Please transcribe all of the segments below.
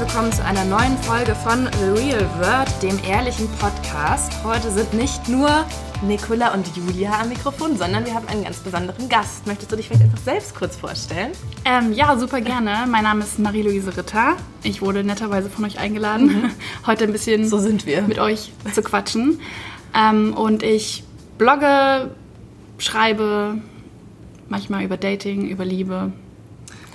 willkommen zu einer neuen Folge von The Real Word, dem ehrlichen Podcast. Heute sind nicht nur Nicola und Julia am Mikrofon, sondern wir haben einen ganz besonderen Gast. Möchtest du dich vielleicht einfach selbst kurz vorstellen? Ähm, ja, super gerne. Mein Name ist Marie-Louise Ritter. Ich wurde netterweise von euch eingeladen, mhm. heute ein bisschen so sind wir. mit euch zu quatschen. Ähm, und ich blogge, schreibe, manchmal über Dating, über Liebe.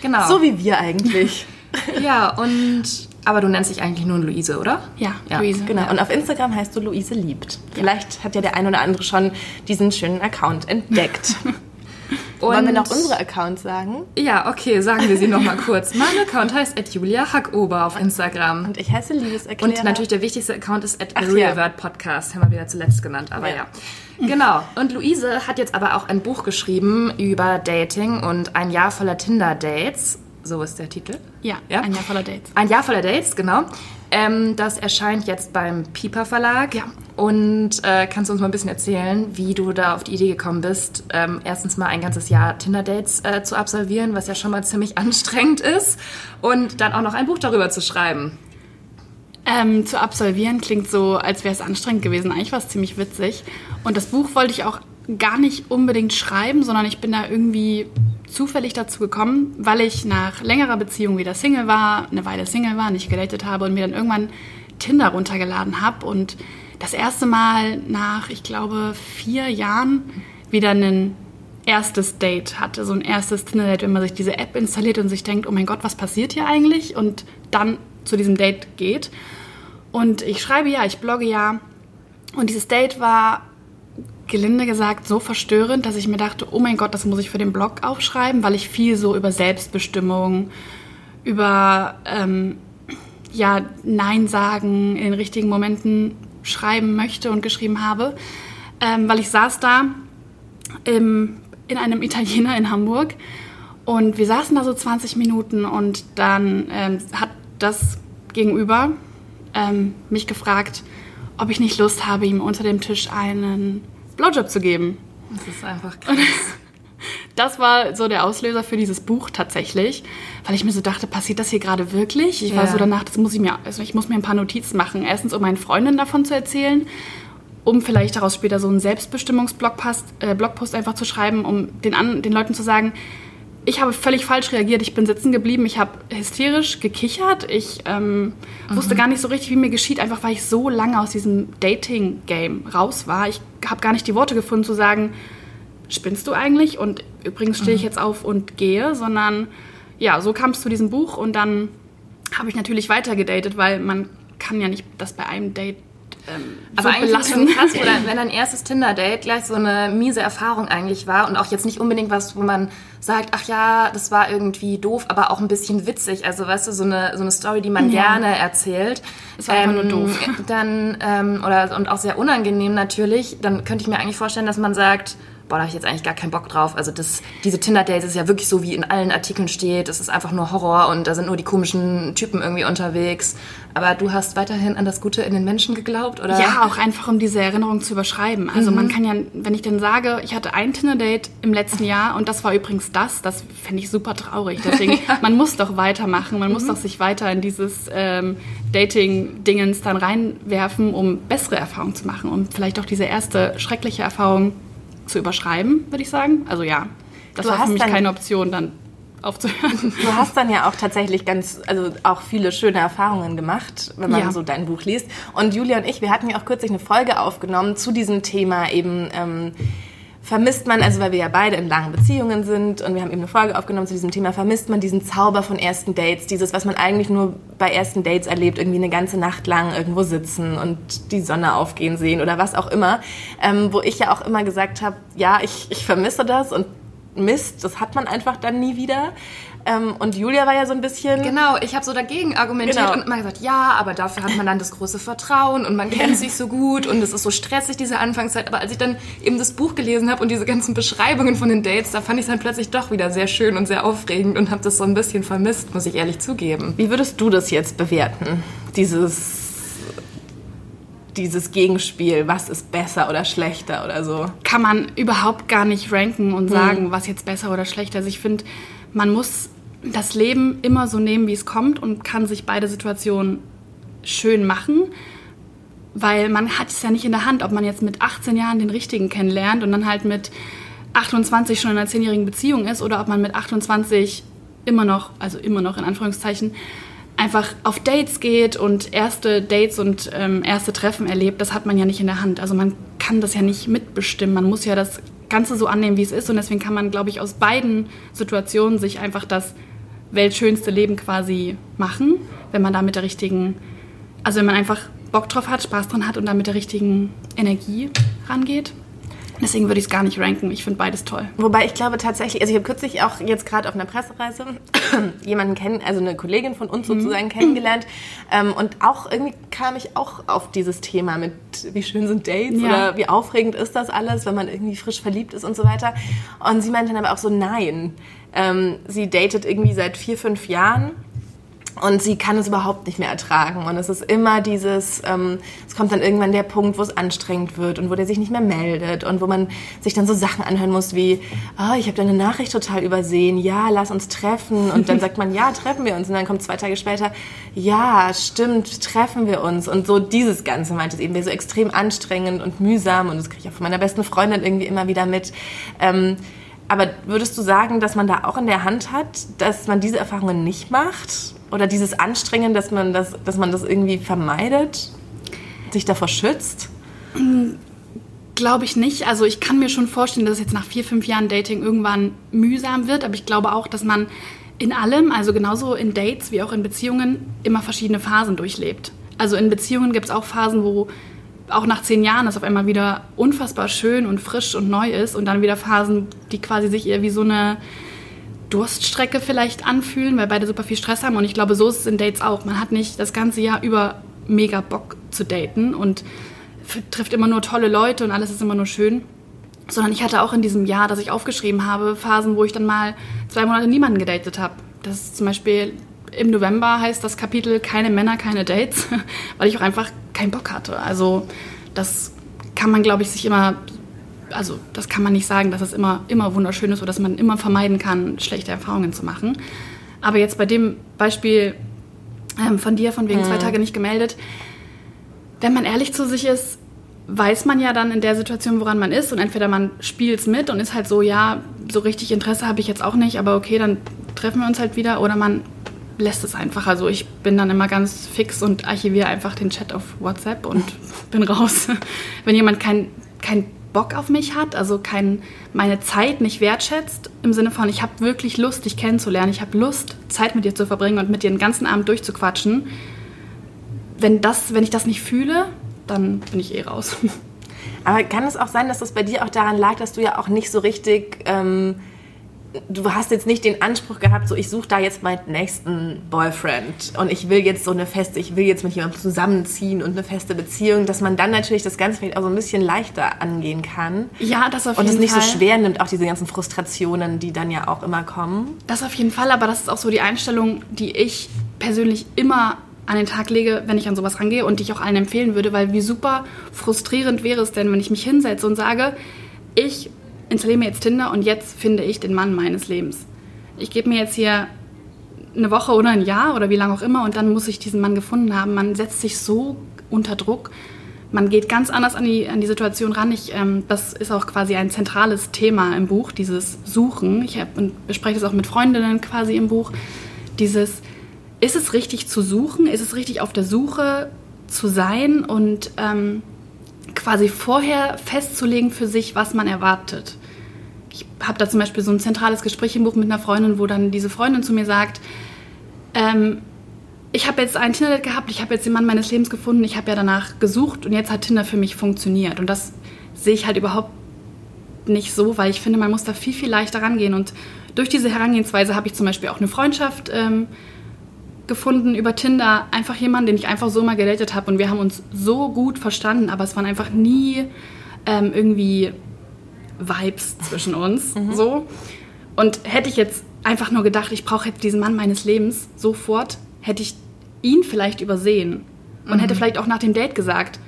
Genau. So wie wir eigentlich. ja, und aber du nennst dich eigentlich nur Luise, oder? Ja, ja Luise. Genau. Ja. Und auf Instagram heißt du Luise liebt. Vielleicht hat ja der ein oder andere schon diesen schönen Account entdeckt. Und Wollen wir noch unsere Accounts sagen? Ja, okay, sagen wir sie noch mal kurz. Mein Account heißt Julia Hackober auf Instagram. Und ich heiße Liebeserklärer. Und natürlich der wichtigste Account ist at ja. Podcast, haben wir wieder zuletzt genannt, aber ja. ja. Genau. Und Luise hat jetzt aber auch ein Buch geschrieben über Dating und ein Jahr voller Tinder-Dates so ist der Titel. Ja, ja, ein Jahr voller Dates. Ein Jahr voller Dates, genau. Ähm, das erscheint jetzt beim Piper Verlag. Ja. Und äh, kannst du uns mal ein bisschen erzählen, wie du da auf die Idee gekommen bist, ähm, erstens mal ein ganzes Jahr Tinder-Dates äh, zu absolvieren, was ja schon mal ziemlich anstrengend ist, und dann auch noch ein Buch darüber zu schreiben. Ähm, zu absolvieren klingt so, als wäre es anstrengend gewesen. Eigentlich war es ziemlich witzig. Und das Buch wollte ich auch gar nicht unbedingt schreiben, sondern ich bin da irgendwie zufällig dazu gekommen, weil ich nach längerer Beziehung wieder Single war, eine Weile Single war, nicht gedatet habe und mir dann irgendwann Tinder runtergeladen habe und das erste Mal nach, ich glaube, vier Jahren wieder ein erstes Date hatte, so ein erstes Tinder-Date, wenn man sich diese App installiert und sich denkt, oh mein Gott, was passiert hier eigentlich? Und dann zu diesem Date geht. Und ich schreibe ja, ich blogge ja. Und dieses Date war gelinde gesagt so verstörend, dass ich mir dachte, oh mein Gott, das muss ich für den Blog aufschreiben, weil ich viel so über Selbstbestimmung, über ähm, ja, Nein sagen in den richtigen Momenten schreiben möchte und geschrieben habe. Ähm, weil ich saß da im, in einem Italiener in Hamburg und wir saßen da so 20 Minuten und dann ähm, hat das Gegenüber ähm, mich gefragt, ob ich nicht Lust habe, ihm unter dem Tisch einen Blowjob zu geben. Das ist einfach krass. das war so der Auslöser für dieses Buch tatsächlich, weil ich mir so dachte, passiert das hier gerade wirklich? Ich ja. war so danach, das muss ich mir, also ich muss mir ein paar Notizen machen. Erstens, um meinen Freundinnen davon zu erzählen, um vielleicht daraus später so einen Selbstbestimmungsblogpost äh, Blogpost einfach zu schreiben, um den, den Leuten zu sagen, ich habe völlig falsch reagiert. Ich bin sitzen geblieben. Ich habe hysterisch gekichert. Ich ähm, mhm. wusste gar nicht so richtig, wie mir geschieht, einfach weil ich so lange aus diesem Dating-Game raus war. Ich habe gar nicht die Worte gefunden zu sagen, spinnst du eigentlich? Und übrigens stehe ich jetzt auf und gehe, sondern ja, so kam es zu diesem Buch und dann habe ich natürlich weiter gedatet, weil man kann ja nicht das bei einem Date ähm, aber so eigentlich belassen. Krass, oder wenn dein erstes Tinder-Date gleich so eine miese Erfahrung eigentlich war und auch jetzt nicht unbedingt was, wo man sagt, ach ja, das war irgendwie doof, aber auch ein bisschen witzig. Also weißt du, so eine, so eine Story, die man ja. gerne erzählt. Es war ähm, nur doof. Dann, ähm, oder, und auch sehr unangenehm natürlich, dann könnte ich mir eigentlich vorstellen, dass man sagt, boah, da habe ich jetzt eigentlich gar keinen Bock drauf. Also das, diese Tinder-Dates ist ja wirklich so, wie in allen Artikeln steht. Es ist einfach nur Horror und da sind nur die komischen Typen irgendwie unterwegs. Aber du hast weiterhin an das Gute in den Menschen geglaubt, oder? Ja, auch einfach, um diese Erinnerung zu überschreiben. Also mhm. man kann ja, wenn ich dann sage, ich hatte ein Tinder-Date im letzten Jahr und das war übrigens das, das fände ich super traurig. Deswegen, ja. man muss doch weitermachen. Man mhm. muss doch sich weiter in dieses ähm, Dating-Dingens dann reinwerfen, um bessere Erfahrungen zu machen, um vielleicht auch diese erste schreckliche Erfahrung zu überschreiben, würde ich sagen. Also ja, das du war für mich keine Option, dann aufzuhören. Du hast dann ja auch tatsächlich ganz, also auch viele schöne Erfahrungen gemacht, wenn man ja. so dein Buch liest. Und Julia und ich, wir hatten ja auch kürzlich eine Folge aufgenommen zu diesem Thema eben. Ähm, vermisst man, also weil wir ja beide in langen Beziehungen sind und wir haben eben eine Folge aufgenommen zu diesem Thema, vermisst man diesen Zauber von ersten Dates, dieses, was man eigentlich nur bei ersten Dates erlebt, irgendwie eine ganze Nacht lang irgendwo sitzen und die Sonne aufgehen sehen oder was auch immer, ähm, wo ich ja auch immer gesagt habe, ja, ich, ich vermisse das und Mist, das hat man einfach dann nie wieder. Ähm, und Julia war ja so ein bisschen. Genau, ich habe so dagegen argumentiert genau. und immer gesagt, ja, aber dafür hat man dann das große Vertrauen und man kennt sich so gut und es ist so stressig, diese Anfangszeit. Aber als ich dann eben das Buch gelesen habe und diese ganzen Beschreibungen von den Dates, da fand ich es dann plötzlich doch wieder sehr schön und sehr aufregend und habe das so ein bisschen vermisst, muss ich ehrlich zugeben. Wie würdest du das jetzt bewerten? Dieses dieses Gegenspiel, was ist besser oder schlechter oder so? Kann man überhaupt gar nicht ranken und sagen, hm. was jetzt besser oder schlechter ist. Ich finde, man muss das Leben immer so nehmen, wie es kommt und kann sich beide Situationen schön machen, weil man hat es ja nicht in der Hand, ob man jetzt mit 18 Jahren den richtigen kennenlernt und dann halt mit 28 schon in einer zehnjährigen Beziehung ist oder ob man mit 28 immer noch, also immer noch in Anführungszeichen, einfach auf Dates geht und erste Dates und ähm, erste Treffen erlebt, das hat man ja nicht in der Hand. Also man kann das ja nicht mitbestimmen. Man muss ja das Ganze so annehmen, wie es ist. Und deswegen kann man, glaube ich, aus beiden Situationen sich einfach das weltschönste Leben quasi machen, wenn man da mit der richtigen, also wenn man einfach Bock drauf hat, Spaß dran hat und da mit der richtigen Energie rangeht. Deswegen würde ich es gar nicht ranken. Ich finde beides toll. Wobei ich glaube tatsächlich, also ich habe kürzlich auch jetzt gerade auf einer Pressereise jemanden kennen, also eine Kollegin von uns mhm. sozusagen kennengelernt. Ähm, und auch irgendwie kam ich auch auf dieses Thema mit, wie schön sind Dates ja. oder wie aufregend ist das alles, wenn man irgendwie frisch verliebt ist und so weiter. Und sie meinte dann aber auch so, nein. Ähm, sie datet irgendwie seit vier, fünf Jahren und sie kann es überhaupt nicht mehr ertragen. Und es ist immer dieses, ähm, es kommt dann irgendwann der Punkt, wo es anstrengend wird und wo der sich nicht mehr meldet und wo man sich dann so Sachen anhören muss wie, oh, ich habe deine Nachricht total übersehen, ja, lass uns treffen. Und dann sagt man, ja, treffen wir uns. Und dann kommt zwei Tage später, ja, stimmt, treffen wir uns. Und so dieses Ganze meint es eben, so extrem anstrengend und mühsam. Und das kriege ich auch von meiner besten Freundin irgendwie immer wieder mit. Ähm, aber würdest du sagen, dass man da auch in der Hand hat, dass man diese Erfahrungen nicht macht? Oder dieses Anstrengen, dass man das, dass man das irgendwie vermeidet, sich davor schützt? Glaube ich nicht. Also ich kann mir schon vorstellen, dass es jetzt nach vier, fünf Jahren Dating irgendwann mühsam wird. Aber ich glaube auch, dass man in allem, also genauso in Dates wie auch in Beziehungen, immer verschiedene Phasen durchlebt. Also in Beziehungen gibt es auch Phasen, wo auch nach zehn Jahren es auf einmal wieder unfassbar schön und frisch und neu ist und dann wieder Phasen, die quasi sich eher wie so eine Durststrecke vielleicht anfühlen, weil beide super viel Stress haben. Und ich glaube, so ist es in Dates auch. Man hat nicht das ganze Jahr über mega Bock zu daten und trifft immer nur tolle Leute und alles ist immer nur schön. Sondern ich hatte auch in diesem Jahr, das ich aufgeschrieben habe, Phasen, wo ich dann mal zwei Monate niemanden gedatet habe. Das ist zum Beispiel im November heißt das Kapitel Keine Männer, keine Dates, weil ich auch einfach keinen Bock hatte. Also das kann man, glaube ich, sich immer also das kann man nicht sagen, dass es immer, immer wunderschön ist oder dass man immer vermeiden kann, schlechte Erfahrungen zu machen. Aber jetzt bei dem Beispiel ähm, von dir, von wegen mhm. zwei Tage nicht gemeldet, wenn man ehrlich zu sich ist, weiß man ja dann in der Situation, woran man ist. Und entweder man spielt es mit und ist halt so, ja, so richtig Interesse habe ich jetzt auch nicht, aber okay, dann treffen wir uns halt wieder. Oder man lässt es einfach. Also ich bin dann immer ganz fix und archiviere einfach den Chat auf WhatsApp und bin raus. Wenn jemand kein, kein Bock auf mich hat, also kein, meine Zeit nicht wertschätzt, im Sinne von, ich habe wirklich Lust, dich kennenzulernen, ich habe Lust, Zeit mit dir zu verbringen und mit dir den ganzen Abend durchzuquatschen. Wenn, das, wenn ich das nicht fühle, dann bin ich eh raus. Aber kann es auch sein, dass das bei dir auch daran lag, dass du ja auch nicht so richtig... Ähm du hast jetzt nicht den Anspruch gehabt, so ich suche da jetzt meinen nächsten Boyfriend und ich will jetzt so eine feste, ich will jetzt mit jemandem zusammenziehen und eine feste Beziehung, dass man dann natürlich das Ganze vielleicht auch so ein bisschen leichter angehen kann. Ja, das auf jeden Fall. Und es nicht Fall. so schwer nimmt, auch diese ganzen Frustrationen, die dann ja auch immer kommen. Das auf jeden Fall, aber das ist auch so die Einstellung, die ich persönlich immer an den Tag lege, wenn ich an sowas rangehe und die ich auch allen empfehlen würde, weil wie super frustrierend wäre es denn, wenn ich mich hinsetze und sage, ich installiere mir jetzt Tinder und jetzt finde ich den Mann meines Lebens. Ich gebe mir jetzt hier eine Woche oder ein Jahr oder wie lange auch immer und dann muss ich diesen Mann gefunden haben. Man setzt sich so unter Druck. Man geht ganz anders an die, an die Situation ran. Ich, ähm, das ist auch quasi ein zentrales Thema im Buch, dieses Suchen. Ich hab, und bespreche das auch mit Freundinnen quasi im Buch. Dieses, ist es richtig zu suchen? Ist es richtig auf der Suche zu sein? Und ähm, quasi vorher festzulegen für sich, was man erwartet. Ich habe da zum Beispiel so ein zentrales Gespräch im Buch mit einer Freundin, wo dann diese Freundin zu mir sagt, ähm, ich habe jetzt ein Tinder gehabt, ich habe jetzt den Mann meines Lebens gefunden, ich habe ja danach gesucht und jetzt hat Tinder für mich funktioniert. Und das sehe ich halt überhaupt nicht so, weil ich finde, man muss da viel, viel leichter rangehen. Und durch diese Herangehensweise habe ich zum Beispiel auch eine Freundschaft ähm, gefunden über Tinder, einfach jemanden, den ich einfach so mal gedatet habe und wir haben uns so gut verstanden, aber es waren einfach nie ähm, irgendwie Vibes zwischen uns, mhm. so. Und hätte ich jetzt einfach nur gedacht, ich brauche jetzt diesen Mann meines Lebens sofort, hätte ich ihn vielleicht übersehen und mhm. hätte vielleicht auch nach dem Date gesagt,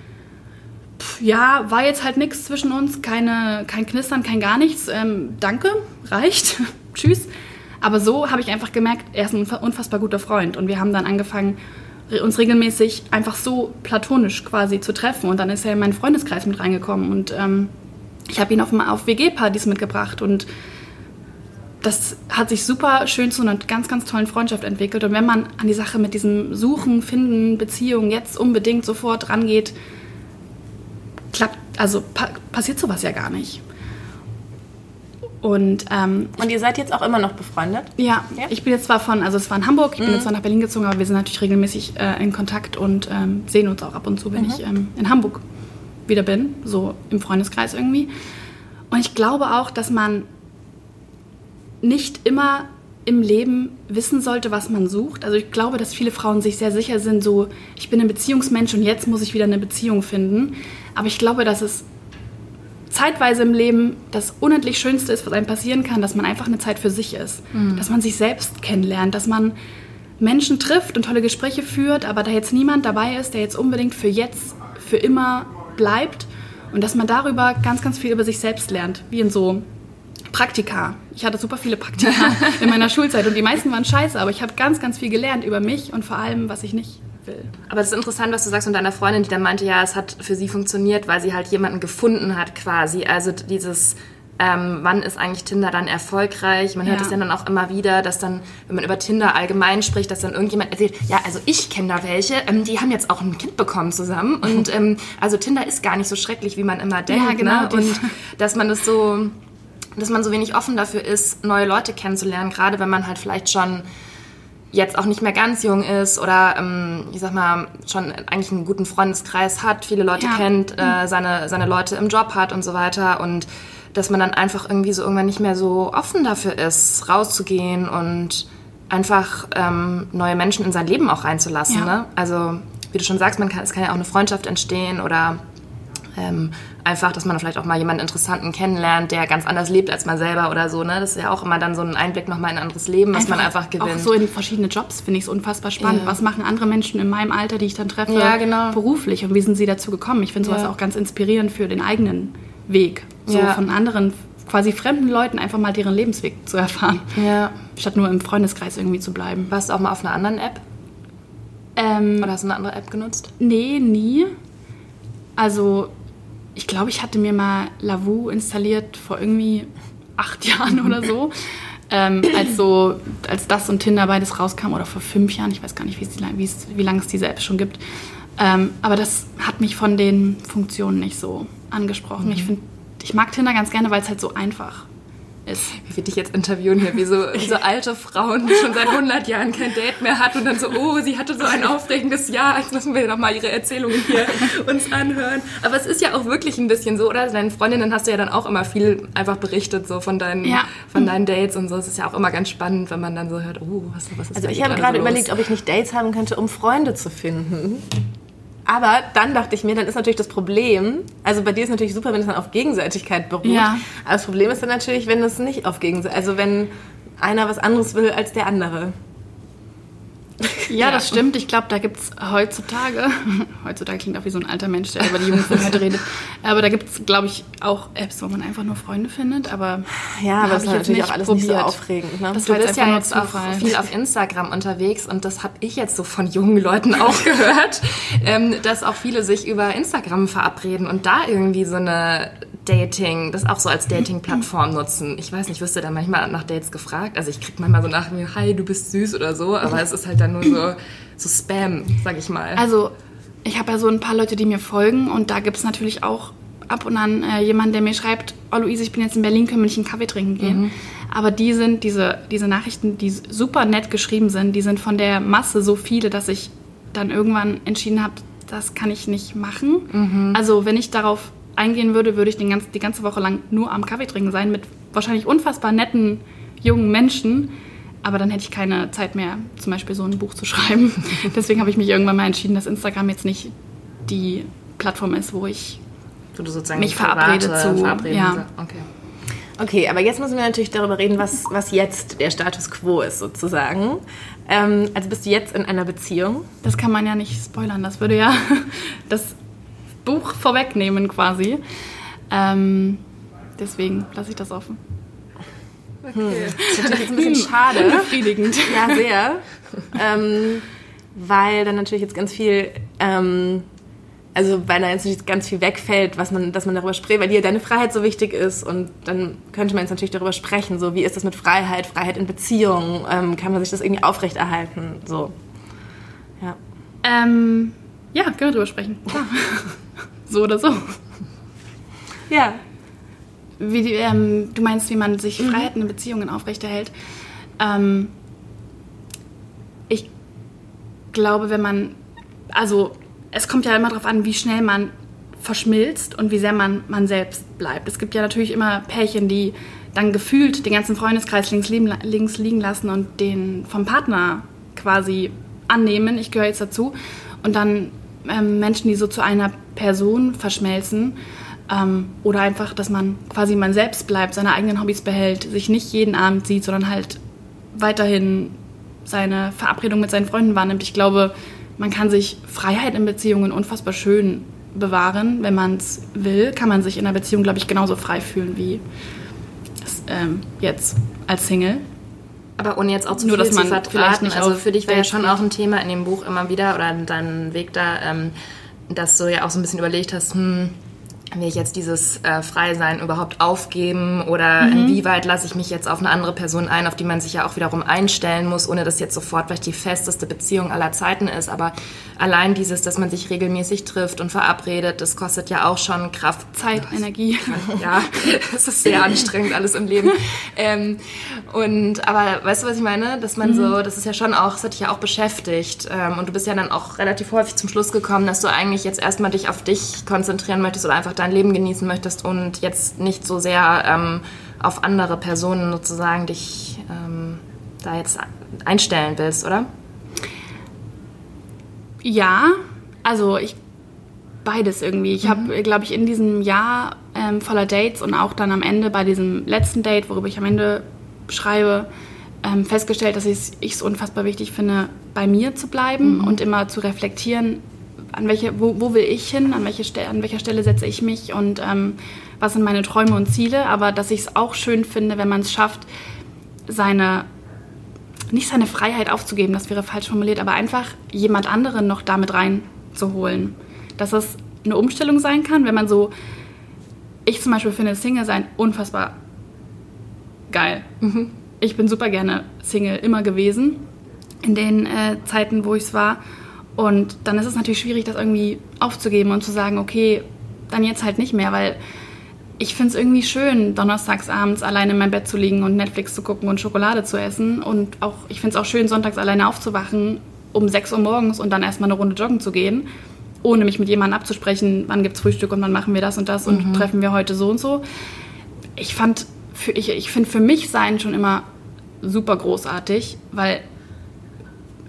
pff, ja, war jetzt halt nichts zwischen uns, keine, kein Knistern, kein gar nichts, ähm, danke, reicht, tschüss. Aber so habe ich einfach gemerkt, er ist ein unfassbar guter Freund. Und wir haben dann angefangen, uns regelmäßig einfach so platonisch quasi zu treffen. Und dann ist er in meinen Freundeskreis mit reingekommen. Und ähm, ich habe ihn auf, auf WG-Partys mitgebracht. Und das hat sich super schön zu einer ganz, ganz tollen Freundschaft entwickelt. Und wenn man an die Sache mit diesem Suchen, Finden, Beziehung jetzt unbedingt sofort rangeht, klappt, also pa passiert sowas ja gar nicht. Und, ähm, und ihr seid jetzt auch immer noch befreundet? Ja, ja, ich bin jetzt zwar von, also es war in Hamburg, ich bin mhm. jetzt zwar nach Berlin gezogen, aber wir sind natürlich regelmäßig äh, in Kontakt und ähm, sehen uns auch ab und zu, wenn mhm. ich ähm, in Hamburg wieder bin, so im Freundeskreis irgendwie. Und ich glaube auch, dass man nicht immer im Leben wissen sollte, was man sucht. Also ich glaube, dass viele Frauen sich sehr sicher sind, so ich bin ein Beziehungsmensch und jetzt muss ich wieder eine Beziehung finden. Aber ich glaube, dass es zeitweise im Leben das unendlich Schönste ist, was einem passieren kann, dass man einfach eine Zeit für sich ist. Mhm. Dass man sich selbst kennenlernt, dass man Menschen trifft und tolle Gespräche führt, aber da jetzt niemand dabei ist, der jetzt unbedingt für jetzt, für immer bleibt und dass man darüber ganz, ganz viel über sich selbst lernt, wie in so Praktika. Ich hatte super viele Praktika in meiner Schulzeit und die meisten waren scheiße, aber ich habe ganz, ganz viel gelernt über mich und vor allem, was ich nicht will. Aber es ist interessant, was du sagst von deiner Freundin, die dann meinte, ja, es hat für sie funktioniert, weil sie halt jemanden gefunden hat quasi. Also dieses ähm, wann ist eigentlich Tinder dann erfolgreich? Man hört es ja dann auch immer wieder, dass dann, wenn man über Tinder allgemein spricht, dass dann irgendjemand erzählt, ja, also ich kenne da welche, ähm, die haben jetzt auch ein Kind bekommen zusammen und ähm, also Tinder ist gar nicht so schrecklich, wie man immer denkt. Ja, genau. Ne? Und dass man das so, dass man so wenig offen dafür ist, neue Leute kennenzulernen, gerade wenn man halt vielleicht schon jetzt auch nicht mehr ganz jung ist oder ähm, ich sag mal schon eigentlich einen guten Freundeskreis hat, viele Leute ja. kennt, äh, mhm. seine, seine Leute im Job hat und so weiter und dass man dann einfach irgendwie so irgendwann nicht mehr so offen dafür ist, rauszugehen und einfach ähm, neue Menschen in sein Leben auch reinzulassen. Ja. Ne? Also wie du schon sagst, man kann, es kann ja auch eine Freundschaft entstehen oder ähm, einfach, dass man vielleicht auch mal jemanden Interessanten kennenlernt, der ganz anders lebt als man selber oder so. Ne? Das ist ja auch immer dann so ein Einblick nochmal in ein anderes Leben, was einfach man einfach gewinnt. Auch so in verschiedene Jobs finde ich es unfassbar spannend. Ja. Was machen andere Menschen in meinem Alter, die ich dann treffe, ja, genau. beruflich und wie sind sie dazu gekommen? Ich finde sowas ja. auch ganz inspirierend für den eigenen Weg. So von anderen quasi fremden Leuten einfach mal deren Lebensweg zu erfahren. Ja. Statt nur im Freundeskreis irgendwie zu bleiben. Warst du auch mal auf einer anderen App? Ähm, Oder hast du eine andere App genutzt? Nee, nie. Also ich glaube, ich hatte mir mal Lavu installiert vor irgendwie acht Jahren oder so. Ähm, als, so, als das und Tinder beides rauskam oder vor fünf Jahren, ich weiß gar nicht, wie lange es diese App schon gibt. Ähm, aber das hat mich von den Funktionen nicht so angesprochen. Mhm. Ich, find, ich mag Tinder ganz gerne, weil es halt so einfach ist. Wie wir dich jetzt interviewen hier, wie so, so alte Frauen, die schon seit 100 Jahren kein Date mehr hat und dann so, oh, sie hatte so ein aufregendes Jahr, jetzt müssen wir noch mal ihre Erzählungen hier uns anhören. Aber es ist ja auch wirklich ein bisschen so, oder? Deinen Freundinnen hast du ja dann auch immer viel einfach berichtet, so von deinen, ja. von deinen Dates und so. Es ist ja auch immer ganz spannend, wenn man dann so hört, oh, was, was ist Also ich habe gerade so überlegt, ob ich nicht Dates haben könnte, um Freunde zu finden. Aber dann dachte ich mir, dann ist natürlich das Problem, also bei dir ist natürlich super, wenn es dann auf Gegenseitigkeit beruht. Ja. Aber das Problem ist dann natürlich, wenn es nicht auf Gegenseitigkeit, also wenn einer was anderes will als der andere. Ja, das stimmt. Ich glaube, da gibt es heutzutage, heutzutage klingt auch wie so ein alter Mensch, der über die heute redet, aber da gibt es, glaube ich, auch Apps, wo man einfach nur Freunde findet, aber ja, aber das ist natürlich auch alles probiert. nicht so aufregend. Ne? Das du bist ja jetzt auch viel auf Instagram unterwegs und das habe ich jetzt so von jungen Leuten auch gehört, ähm, dass auch viele sich über Instagram verabreden und da irgendwie so eine Dating, das auch so als Dating-Plattform nutzen. Ich weiß nicht, wirst du da manchmal nach Dates gefragt? Also ich krieg manchmal so nach mir, hi, du bist süß oder so, aber es ist halt dann nur so, so Spam, sag ich mal. Also ich habe ja so ein paar Leute, die mir folgen und da gibt es natürlich auch ab und an äh, jemanden, der mir schreibt, oh Luise, ich bin jetzt in Berlin, können wir nicht einen Kaffee trinken gehen? Mhm. Aber die sind, diese, diese Nachrichten, die super nett geschrieben sind, die sind von der Masse so viele, dass ich dann irgendwann entschieden habe, das kann ich nicht machen. Mhm. Also wenn ich darauf eingehen würde, würde ich den ganz, die ganze Woche lang nur am Kaffee trinken sein mit wahrscheinlich unfassbar netten jungen Menschen. Aber dann hätte ich keine Zeit mehr, zum Beispiel so ein Buch zu schreiben. Deswegen habe ich mich irgendwann mal entschieden, dass Instagram jetzt nicht die Plattform ist, wo ich mich verabrede zu. Ja. Okay. Okay, aber jetzt müssen wir natürlich darüber reden, was, was jetzt der Status quo ist, sozusagen. Ähm, also bist du jetzt in einer Beziehung? Das kann man ja nicht spoilern. Das würde ja das Buch vorwegnehmen quasi. Ähm, deswegen lasse ich das offen. Okay. Das ist natürlich ein bisschen schade. Befriedigend. Ja, sehr. ähm, weil dann natürlich jetzt ganz viel, ähm, also weil da jetzt ganz viel wegfällt, was man, dass man darüber spricht, weil dir deine Freiheit so wichtig ist und dann könnte man jetzt natürlich darüber sprechen, so wie ist das mit Freiheit, Freiheit in Beziehungen, ähm, kann man sich das irgendwie aufrechterhalten, so. Ja. Ähm, ja, können wir drüber sprechen. Klar. so oder so. Ja. Wie die, ähm, du meinst, wie man sich mhm. Freiheiten in Beziehungen aufrechterhält. Ähm, ich glaube, wenn man, also es kommt ja immer darauf an, wie schnell man verschmilzt und wie sehr man man selbst bleibt. Es gibt ja natürlich immer Pärchen, die dann gefühlt den ganzen Freundeskreis links, links liegen lassen und den vom Partner quasi annehmen, ich gehöre jetzt dazu. Und dann ähm, Menschen, die so zu einer Person verschmelzen. Ähm, oder einfach, dass man quasi man selbst bleibt, seine eigenen Hobbys behält, sich nicht jeden Abend sieht, sondern halt weiterhin seine Verabredung mit seinen Freunden wahrnimmt. Ich glaube, man kann sich Freiheit in Beziehungen unfassbar schön bewahren. Wenn man es will, kann man sich in einer Beziehung, glaube ich, genauso frei fühlen wie ähm, jetzt als Single. Aber ohne jetzt auch zu Nur, viel dass man zu vertraten, also für dich wäre ja schon auch ein Thema in dem Buch immer wieder oder dein Weg da, ähm, dass du ja auch so ein bisschen überlegt hast, hm, will ich jetzt dieses äh, Freisein überhaupt aufgeben oder mhm. inwieweit lasse ich mich jetzt auf eine andere Person ein, auf die man sich ja auch wiederum einstellen muss, ohne dass jetzt sofort vielleicht die festeste Beziehung aller Zeiten ist. Aber allein dieses, dass man sich regelmäßig trifft und verabredet, das kostet ja auch schon Kraft. Zeit, Energie. Ja, das ist sehr anstrengend alles im Leben. Ähm, und aber weißt du, was ich meine? Dass man mhm. so, das ist ja schon auch, das hat dich ja auch beschäftigt. Ähm, und du bist ja dann auch relativ häufig zum Schluss gekommen, dass du eigentlich jetzt erstmal dich auf dich konzentrieren möchtest oder einfach dein Leben genießen möchtest und jetzt nicht so sehr ähm, auf andere Personen sozusagen dich ähm, da jetzt einstellen willst, oder? Ja, also ich beides irgendwie. Ich mhm. habe, glaube ich, in diesem Jahr ähm, voller Dates und auch dann am Ende bei diesem letzten Date, worüber ich am Ende schreibe, ähm, festgestellt, dass ich es unfassbar wichtig finde, bei mir zu bleiben mhm. und immer zu reflektieren, an welche, wo, wo will ich hin, an, welche Ste an welcher Stelle setze ich mich und ähm, was sind meine Träume und Ziele, aber dass ich es auch schön finde, wenn man es schafft, seine, nicht seine Freiheit aufzugeben, das wäre falsch formuliert, aber einfach jemand anderen noch damit reinzuholen. Dass es eine Umstellung sein kann, wenn man so, ich zum Beispiel finde Single sein unfassbar geil. Mhm. Ich bin super gerne Single immer gewesen, in den äh, Zeiten, wo ich es war. Und dann ist es natürlich schwierig, das irgendwie aufzugeben und zu sagen, okay, dann jetzt halt nicht mehr, weil ich finde es irgendwie schön, donnerstags abends alleine in meinem Bett zu liegen und Netflix zu gucken und Schokolade zu essen. Und auch, ich finde es auch schön, sonntags alleine aufzuwachen um 6 Uhr morgens und dann erstmal eine Runde joggen zu gehen, ohne mich mit jemandem abzusprechen, wann gibt es Frühstück und wann machen wir das und das und mhm. treffen wir heute so und so. Ich fand, für, ich, ich finde für mich sein schon immer super großartig, weil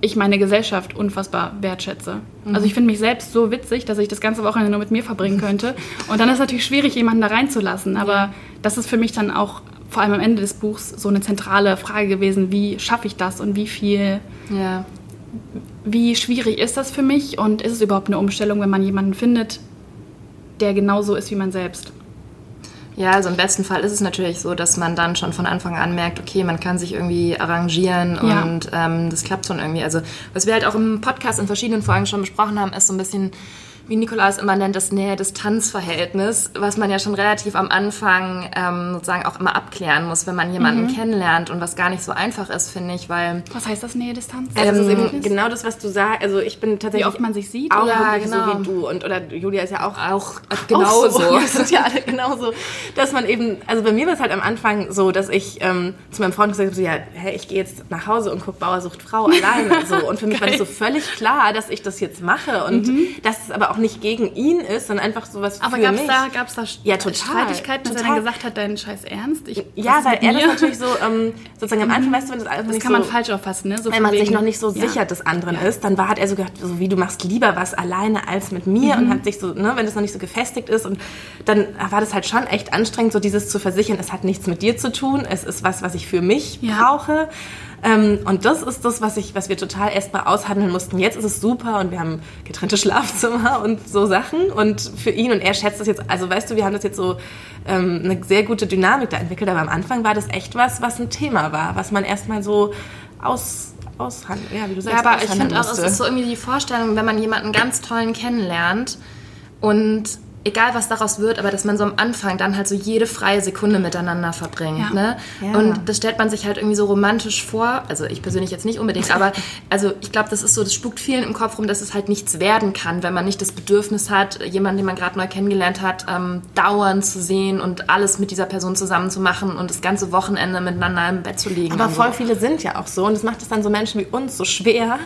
ich meine Gesellschaft unfassbar wertschätze. Mhm. Also ich finde mich selbst so witzig, dass ich das ganze Wochenende nur mit mir verbringen könnte. Und dann ist es natürlich schwierig, jemanden da reinzulassen. Aber ja. das ist für mich dann auch vor allem am Ende des Buchs so eine zentrale Frage gewesen, wie schaffe ich das und wie viel, ja. wie schwierig ist das für mich und ist es überhaupt eine Umstellung, wenn man jemanden findet, der genauso ist wie man selbst? Ja, also im besten Fall ist es natürlich so, dass man dann schon von Anfang an merkt, okay, man kann sich irgendwie arrangieren ja. und ähm, das klappt schon irgendwie. Also was wir halt auch im Podcast in verschiedenen Folgen schon besprochen haben, ist so ein bisschen wie Nikolaus immer nennt, das Nähe-Distanz-Verhältnis, was man ja schon relativ am Anfang ähm, sozusagen auch immer abklären muss, wenn man jemanden mhm. kennenlernt und was gar nicht so einfach ist, finde ich, weil... Was heißt das Nähe-Distanz? Also das ist eben genau das, was du sagst. Also ich bin tatsächlich... Wie oft man sich sieht? Auch ja, genau. so wie du und oder Julia ist ja auch... Auch genauso. so. Wir sind ja alle genauso. Dass man eben... Also bei mir war es halt am Anfang so, dass ich ähm, zu meinem Freund gesagt habe, so, ja, hey, ich gehe jetzt nach Hause und gucke Bauer sucht Frau alleine. So. Und für mich war das so völlig klar, dass ich das jetzt mache und mhm. dass es aber auch nicht gegen ihn ist, sondern einfach sowas Aber für gab's mich. Da, gab's da ja, total, Streitigkeiten, dass total. er dann gesagt hat, deinen Scheiß ernst? Ich, ja, weil er das natürlich so, ähm, sozusagen am Anfang, weißt du, wenn das alles Das kann man falsch auffassen, ne? So wenn man wegen, sich noch nicht so ja. sicher des anderen ja. ist, dann war, hat er so gedacht, so wie du machst lieber was alleine als mit mir mhm. und hat sich so, ne, wenn das noch nicht so gefestigt ist und dann war das halt schon echt anstrengend, so dieses zu versichern, es hat nichts mit dir zu tun, es ist was, was ich für mich ja. brauche. Ähm, und das ist das, was, ich, was wir total erstmal aushandeln mussten. Jetzt ist es super und wir haben getrennte Schlafzimmer und so Sachen. Und für ihn und er schätzt das jetzt, also weißt du, wir haben das jetzt so ähm, eine sehr gute Dynamik da entwickelt, aber am Anfang war das echt was, was ein Thema war, was man erstmal so aus aushandeln. Ja, wie du sagst, ja aber ich finde auch, es ist so irgendwie die Vorstellung, wenn man jemanden ganz tollen kennenlernt und egal was daraus wird, aber dass man so am Anfang dann halt so jede freie Sekunde miteinander verbringt. Ja. Ne? Ja. Und das stellt man sich halt irgendwie so romantisch vor. Also ich persönlich jetzt nicht unbedingt, aber also ich glaube, das ist so, das spukt vielen im Kopf rum, dass es halt nichts werden kann, wenn man nicht das Bedürfnis hat, jemanden, den man gerade neu kennengelernt hat, ähm, dauernd zu sehen und alles mit dieser Person zusammen zu machen und das ganze Wochenende miteinander im Bett zu liegen. Aber voll so. viele sind ja auch so und das macht es dann so Menschen wie uns so schwer,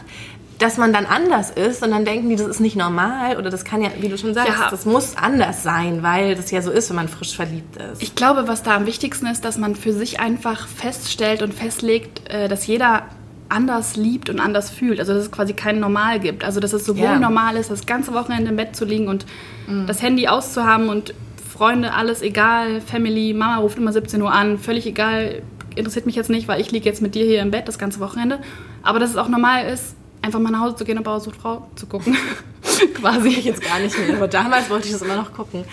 dass man dann anders ist und dann denken die, das ist nicht normal oder das kann ja, wie du schon sagst, ja. das muss anders sein, weil das ja so ist, wenn man frisch verliebt ist. Ich glaube, was da am wichtigsten ist, dass man für sich einfach feststellt und festlegt, äh, dass jeder anders liebt und anders fühlt. Also dass es quasi kein Normal gibt. Also dass es sowohl ja. normal ist, das ganze Wochenende im Bett zu liegen und mhm. das Handy auszuhaben und Freunde, alles egal, Family, Mama ruft immer 17 Uhr an, völlig egal, interessiert mich jetzt nicht, weil ich liege jetzt mit dir hier im Bett das ganze Wochenende. Aber dass es auch normal ist, einfach mal nach Hause zu gehen und Bauer sucht Frau zu gucken. Quasi. Ich jetzt gar nicht mehr, aber damals wollte ich das immer noch gucken.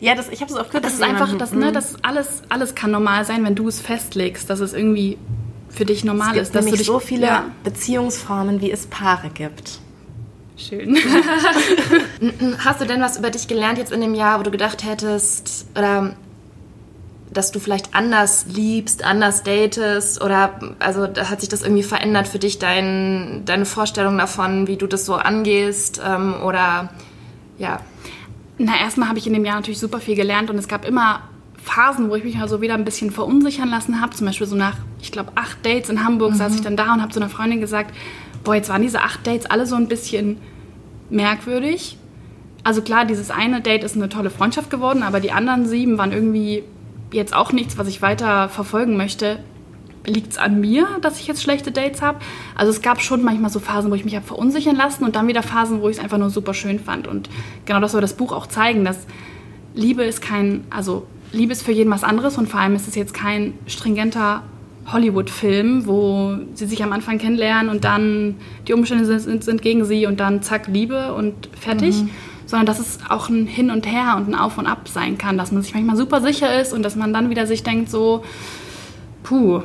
Ja, das, ich habe es auch gehört. Das ist einfach, das, ne, mhm. das alles, alles kann normal sein, wenn du es festlegst, dass es irgendwie für dich normal es gibt ist. Dass du dich, so viele ja. Beziehungsformen, wie es Paare gibt. Schön. Hast du denn was über dich gelernt jetzt in dem Jahr, wo du gedacht hättest, oder dass du vielleicht anders liebst, anders datest oder also hat sich das irgendwie verändert für dich, dein, deine Vorstellung davon, wie du das so angehst ähm, oder ja? Na, erstmal habe ich in dem Jahr natürlich super viel gelernt und es gab immer Phasen, wo ich mich also wieder ein bisschen verunsichern lassen habe. Zum Beispiel so nach, ich glaube, acht Dates in Hamburg mhm. saß ich dann da und habe zu einer Freundin gesagt, boah, jetzt waren diese acht Dates alle so ein bisschen merkwürdig. Also klar, dieses eine Date ist eine tolle Freundschaft geworden, aber die anderen sieben waren irgendwie jetzt auch nichts, was ich weiter verfolgen möchte. Liegt es an mir, dass ich jetzt schlechte Dates habe? Also es gab schon manchmal so Phasen, wo ich mich habe verunsichern lassen und dann wieder Phasen, wo ich es einfach nur super schön fand. Und genau das soll das Buch auch zeigen, dass Liebe ist kein, also Liebe ist für jeden was anderes und vor allem ist es jetzt kein stringenter Hollywood-Film, wo sie sich am Anfang kennenlernen und dann die Umstände sind, sind gegen sie und dann zack, Liebe und fertig. Mhm sondern dass es auch ein Hin und Her und ein Auf und Ab sein kann, dass man sich manchmal super sicher ist und dass man dann wieder sich denkt so, puh,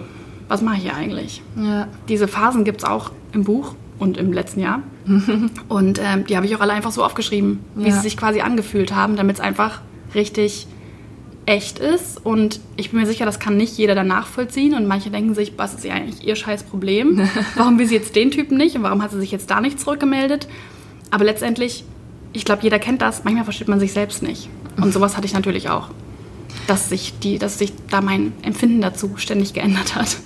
was mache ich hier eigentlich? Ja. Diese Phasen gibt es auch im Buch und im letzten Jahr. und ähm, die habe ich auch alle einfach so aufgeschrieben, wie ja. sie sich quasi angefühlt haben, damit es einfach richtig echt ist. Und ich bin mir sicher, das kann nicht jeder dann nachvollziehen. Und manche denken sich, was ist ja eigentlich ihr scheiß Problem? Warum will sie jetzt den Typen nicht? Und warum hat sie sich jetzt da nicht zurückgemeldet? Aber letztendlich ich glaube, jeder kennt das. Manchmal versteht man sich selbst nicht. Und sowas hatte ich natürlich auch. Dass sich, die, dass sich da mein Empfinden dazu ständig geändert hat.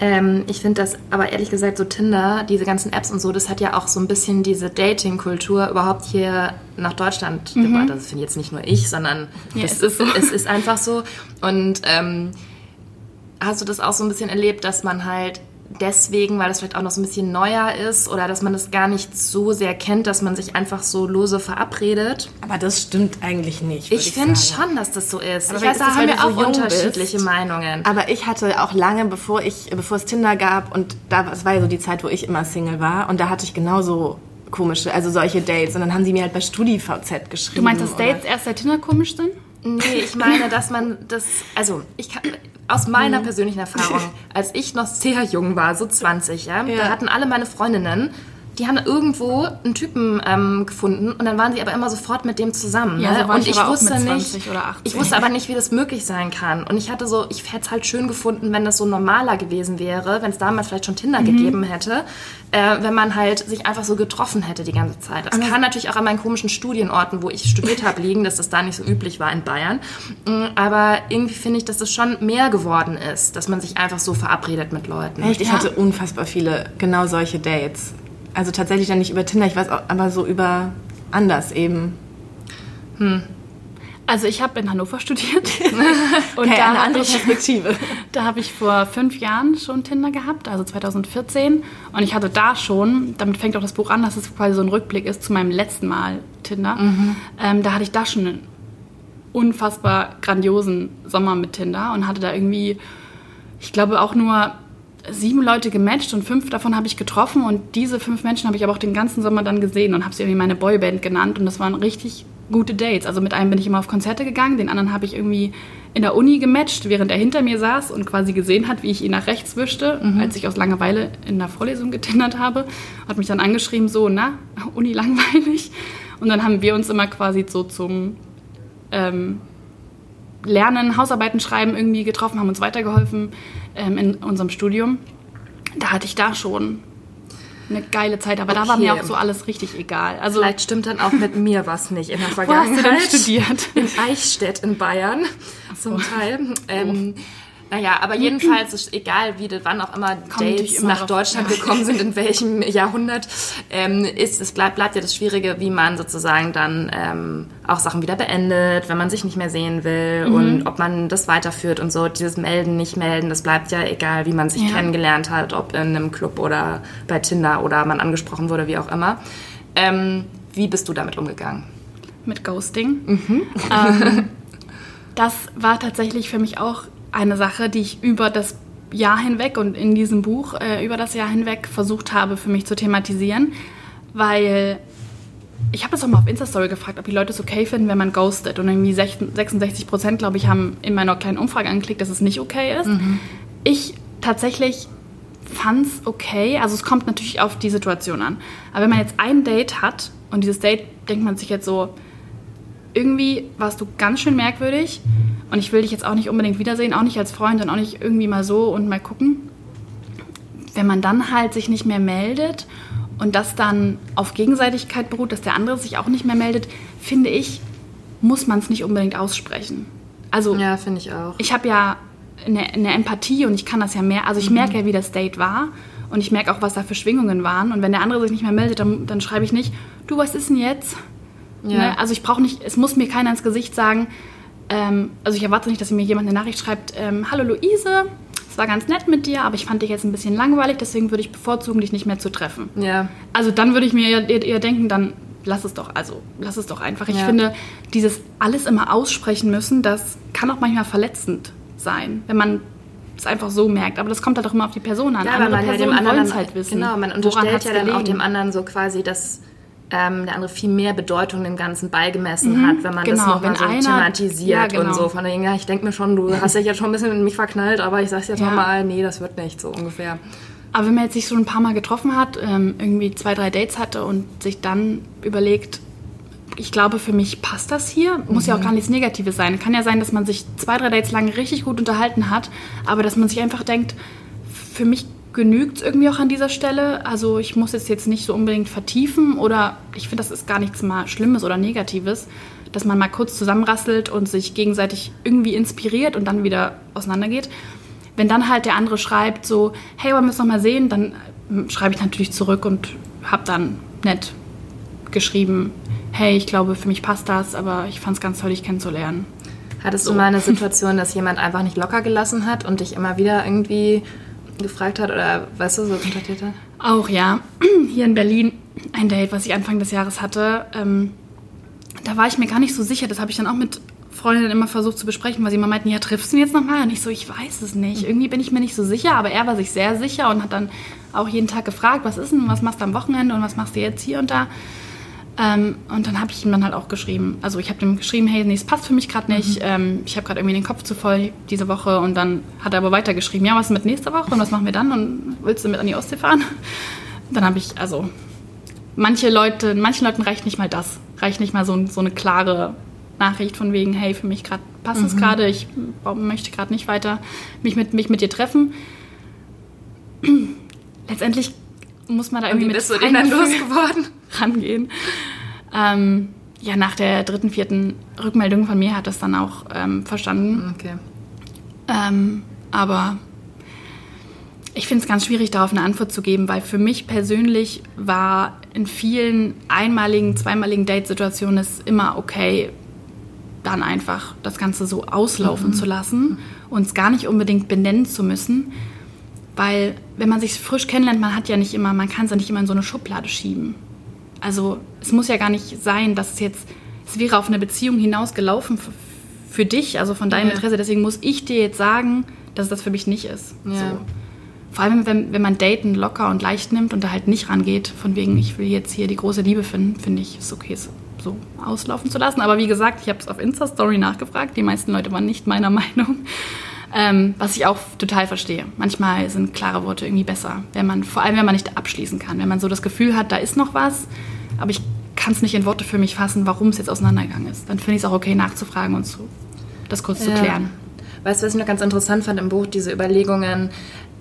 Ähm, ich finde das aber ehrlich gesagt so Tinder, diese ganzen Apps und so, das hat ja auch so ein bisschen diese Dating-Kultur überhaupt hier nach Deutschland mhm. gebracht. Das finde jetzt nicht nur ich, sondern ja, es, ist so. es ist einfach so. Und ähm, hast du das auch so ein bisschen erlebt, dass man halt deswegen, weil das vielleicht auch noch so ein bisschen neuer ist oder dass man das gar nicht so sehr kennt, dass man sich einfach so lose verabredet. Aber das stimmt eigentlich nicht. Ich, ich finde schon, dass das so ist. Aber ich weiß, da haben wir auch so unterschiedliche bist. Meinungen. Aber ich hatte auch lange, bevor ich, bevor es Tinder gab und da, das war ja so die Zeit, wo ich immer Single war und da hatte ich genauso komische, also solche Dates und dann haben sie mir halt bei StudiVZ geschrieben. Du meinst, dass Dates erst seit Tinder komisch sind? Nee, ich meine, dass man das, also ich kann, aus meiner mhm. persönlichen Erfahrung, als ich noch sehr jung war, so 20, ja, ja. da hatten alle meine Freundinnen die haben irgendwo einen Typen ähm, gefunden und dann waren sie aber immer sofort mit dem zusammen. Ja, ne? so und ich, ich wusste nicht, ich wusste aber nicht, wie das möglich sein kann. Und ich hatte so, ich hätte es halt schön gefunden, wenn das so normaler gewesen wäre, wenn es damals vielleicht schon Tinder mhm. gegeben hätte, äh, wenn man halt sich einfach so getroffen hätte die ganze Zeit. Das aber kann natürlich auch an meinen komischen Studienorten, wo ich studiert habe, liegen, dass das da nicht so üblich war in Bayern. Mm, aber irgendwie finde ich, dass das schon mehr geworden ist, dass man sich einfach so verabredet mit Leuten. Echt? Ich ja. hatte unfassbar viele genau solche Dates. Also tatsächlich dann nicht über Tinder, ich weiß auch, aber so über anders eben. Hm. Also ich habe in Hannover studiert und okay, da eine andere ich, Perspektive. Da habe ich vor fünf Jahren schon Tinder gehabt, also 2014. Und ich hatte da schon, damit fängt auch das Buch an, dass es quasi so ein Rückblick ist zu meinem letzten Mal Tinder. Mhm. Ähm, da hatte ich da schon einen unfassbar grandiosen Sommer mit Tinder und hatte da irgendwie, ich glaube auch nur sieben Leute gematcht und fünf davon habe ich getroffen und diese fünf Menschen habe ich aber auch den ganzen Sommer dann gesehen und habe sie irgendwie meine Boyband genannt und das waren richtig gute Dates. Also mit einem bin ich immer auf Konzerte gegangen, den anderen habe ich irgendwie in der Uni gematcht, während er hinter mir saß und quasi gesehen hat, wie ich ihn nach rechts wischte, mhm. als ich aus Langeweile in der Vorlesung getindert habe. Hat mich dann angeschrieben, so, na, Uni langweilig. Und dann haben wir uns immer quasi so zum ähm, Lernen, Hausarbeiten schreiben irgendwie getroffen, haben uns weitergeholfen ähm, in unserem Studium. Da hatte ich da schon eine geile Zeit, aber okay. da war mir auch so alles richtig egal. Also Vielleicht stimmt dann auch mit mir was nicht in der Vergangenheit. Wo hast du denn studiert? In Eichstätt in Bayern zum Teil. Ähm, oh. Naja, aber jedenfalls ist egal, wie wann auch immer Kommt Dates immer nach Deutschland gekommen sind, in welchem Jahrhundert, ähm, ist es bleibt, bleibt ja das Schwierige, wie man sozusagen dann ähm, auch Sachen wieder beendet, wenn man sich nicht mehr sehen will mhm. und ob man das weiterführt und so. Dieses Melden, nicht melden, das bleibt ja egal, wie man sich ja. kennengelernt hat, ob in einem Club oder bei Tinder oder man angesprochen wurde, wie auch immer. Ähm, wie bist du damit umgegangen? Mit Ghosting. Mhm. Ähm, das war tatsächlich für mich auch eine Sache, die ich über das Jahr hinweg und in diesem Buch äh, über das Jahr hinweg versucht habe für mich zu thematisieren, weil ich habe das auch mal auf Insta-Story gefragt, ob die Leute es okay finden, wenn man ghostet. Und irgendwie 66 Prozent, glaube ich, haben in meiner kleinen Umfrage angeklickt, dass es nicht okay ist. Mhm. Ich tatsächlich fand es okay. Also es kommt natürlich auf die Situation an. Aber wenn man jetzt ein Date hat und dieses Date denkt man sich jetzt so, irgendwie warst du ganz schön merkwürdig und ich will dich jetzt auch nicht unbedingt wiedersehen, auch nicht als Freund und auch nicht irgendwie mal so und mal gucken. Wenn man dann halt sich nicht mehr meldet und das dann auf Gegenseitigkeit beruht, dass der andere sich auch nicht mehr meldet, finde ich, muss man es nicht unbedingt aussprechen. Also, ja, finde ich auch. Ich habe ja eine, eine, Empathie und ich kann das ja mehr, also ich mhm. merke ja, wie das Date war und ich merke auch, was da für Schwingungen waren. Und wenn der andere sich nicht mehr meldet, dann, dann schreibe ich nicht, du, was ist denn jetzt? Ja. Ne? Also ich brauche nicht, es muss mir keiner ins Gesicht sagen, ähm, also ich erwarte nicht, dass mir jemand eine Nachricht schreibt, ähm, hallo Luise, es war ganz nett mit dir, aber ich fand dich jetzt ein bisschen langweilig, deswegen würde ich bevorzugen, dich nicht mehr zu treffen. Ja. Also dann würde ich mir eher, denken, dann lass es doch, also lass es doch einfach. Ich ja. finde, dieses alles immer aussprechen müssen, das kann auch manchmal verletzend sein, wenn man es einfach so merkt. Aber das kommt halt auch immer auf die Person an. Ja, Andere man Personen ja dem anderen halt wissen. Genau, man unterstellt ja dann gelegen. auch dem anderen so quasi, dass ähm, der andere viel mehr Bedeutung dem Ganzen beigemessen mhm, hat, wenn man genau, das nochmal so einer, thematisiert ja, genau. und so. Von der ja, ich denke mir schon, du hast dich jetzt schon ein bisschen in mich verknallt, aber ich sag's jetzt ja. nochmal, nee, das wird nicht, so ungefähr. Aber wenn man jetzt sich so ein paar Mal getroffen hat, ähm, irgendwie zwei, drei Dates hatte und sich dann überlegt, ich glaube, für mich passt das hier. Muss mhm. ja auch mhm. gar nichts Negatives sein. Kann ja sein, dass man sich zwei, drei Dates lang richtig gut unterhalten hat, aber dass man sich einfach denkt, für mich genügt es irgendwie auch an dieser Stelle. Also ich muss es jetzt nicht so unbedingt vertiefen oder ich finde, das ist gar nichts mal Schlimmes oder Negatives, dass man mal kurz zusammenrasselt und sich gegenseitig irgendwie inspiriert und dann wieder auseinandergeht. Wenn dann halt der andere schreibt so, hey, wollen wir es nochmal sehen, dann hm, schreibe ich natürlich zurück und habe dann nett geschrieben, hey, ich glaube, für mich passt das, aber ich fand es ganz toll, dich kennenzulernen. Hattest so. du mal eine Situation, dass jemand einfach nicht locker gelassen hat und dich immer wieder irgendwie gefragt hat oder weißt du, so kontaktiert hat? Auch ja. Hier in Berlin ein Date, was ich Anfang des Jahres hatte. Ähm, da war ich mir gar nicht so sicher. Das habe ich dann auch mit Freundinnen immer versucht zu besprechen, weil sie immer meinten, ja, triffst du ihn jetzt nochmal? Und ich so, ich weiß es nicht. Irgendwie bin ich mir nicht so sicher, aber er war sich sehr sicher und hat dann auch jeden Tag gefragt, was ist denn, was machst du am Wochenende und was machst du jetzt hier und da? Ähm, und dann habe ich ihm dann halt auch geschrieben. Also ich habe ihm geschrieben, hey, nee, es passt für mich gerade nicht. Mhm. Ähm, ich habe gerade irgendwie den Kopf zu voll diese Woche. Und dann hat er aber weitergeschrieben, ja, was ist mit nächster Woche und was machen wir dann? Und willst du mit an die Ostsee fahren? Dann habe ich, also manche Leute, manchen Leuten reicht nicht mal das. Reicht nicht mal so, so eine klare Nachricht von wegen, hey, für mich grad, passt es mhm. gerade, ich möchte gerade nicht weiter mich mit, mich mit dir treffen. Letztendlich muss man da irgendwie mit du den dann losgeworden? rangehen. Ähm, ja, nach der dritten, vierten Rückmeldung von mir hat das dann auch ähm, verstanden. Okay. Ähm, aber ich finde es ganz schwierig, darauf eine Antwort zu geben, weil für mich persönlich war in vielen einmaligen, zweimaligen Date-Situationen es immer okay, dann einfach das Ganze so auslaufen mhm. zu lassen und es gar nicht unbedingt benennen zu müssen. Weil wenn man sich frisch kennenlernt, man hat ja nicht immer, man kann es ja nicht immer in so eine Schublade schieben. Also es muss ja gar nicht sein, dass es jetzt, es wäre auf eine Beziehung hinaus gelaufen für, für dich, also von deinem ja. Interesse. Deswegen muss ich dir jetzt sagen, dass das für mich nicht ist. Ja. So. vor allem, wenn, wenn man Daten locker und leicht nimmt und da halt nicht rangeht, von wegen, ich will jetzt hier die große Liebe finden, finde ich es okay, es so auslaufen zu lassen. Aber wie gesagt, ich habe es auf Insta-Story nachgefragt. Die meisten Leute waren nicht meiner Meinung. Ähm, was ich auch total verstehe. Manchmal sind klare Worte irgendwie besser, wenn man, vor allem wenn man nicht abschließen kann, wenn man so das Gefühl hat, da ist noch was, aber ich kann es nicht in Worte für mich fassen, warum es jetzt auseinandergegangen ist. Dann finde ich es auch okay, nachzufragen und so, das kurz ja. zu klären. Weißt du, was ich noch ganz interessant fand im Buch, diese Überlegungen,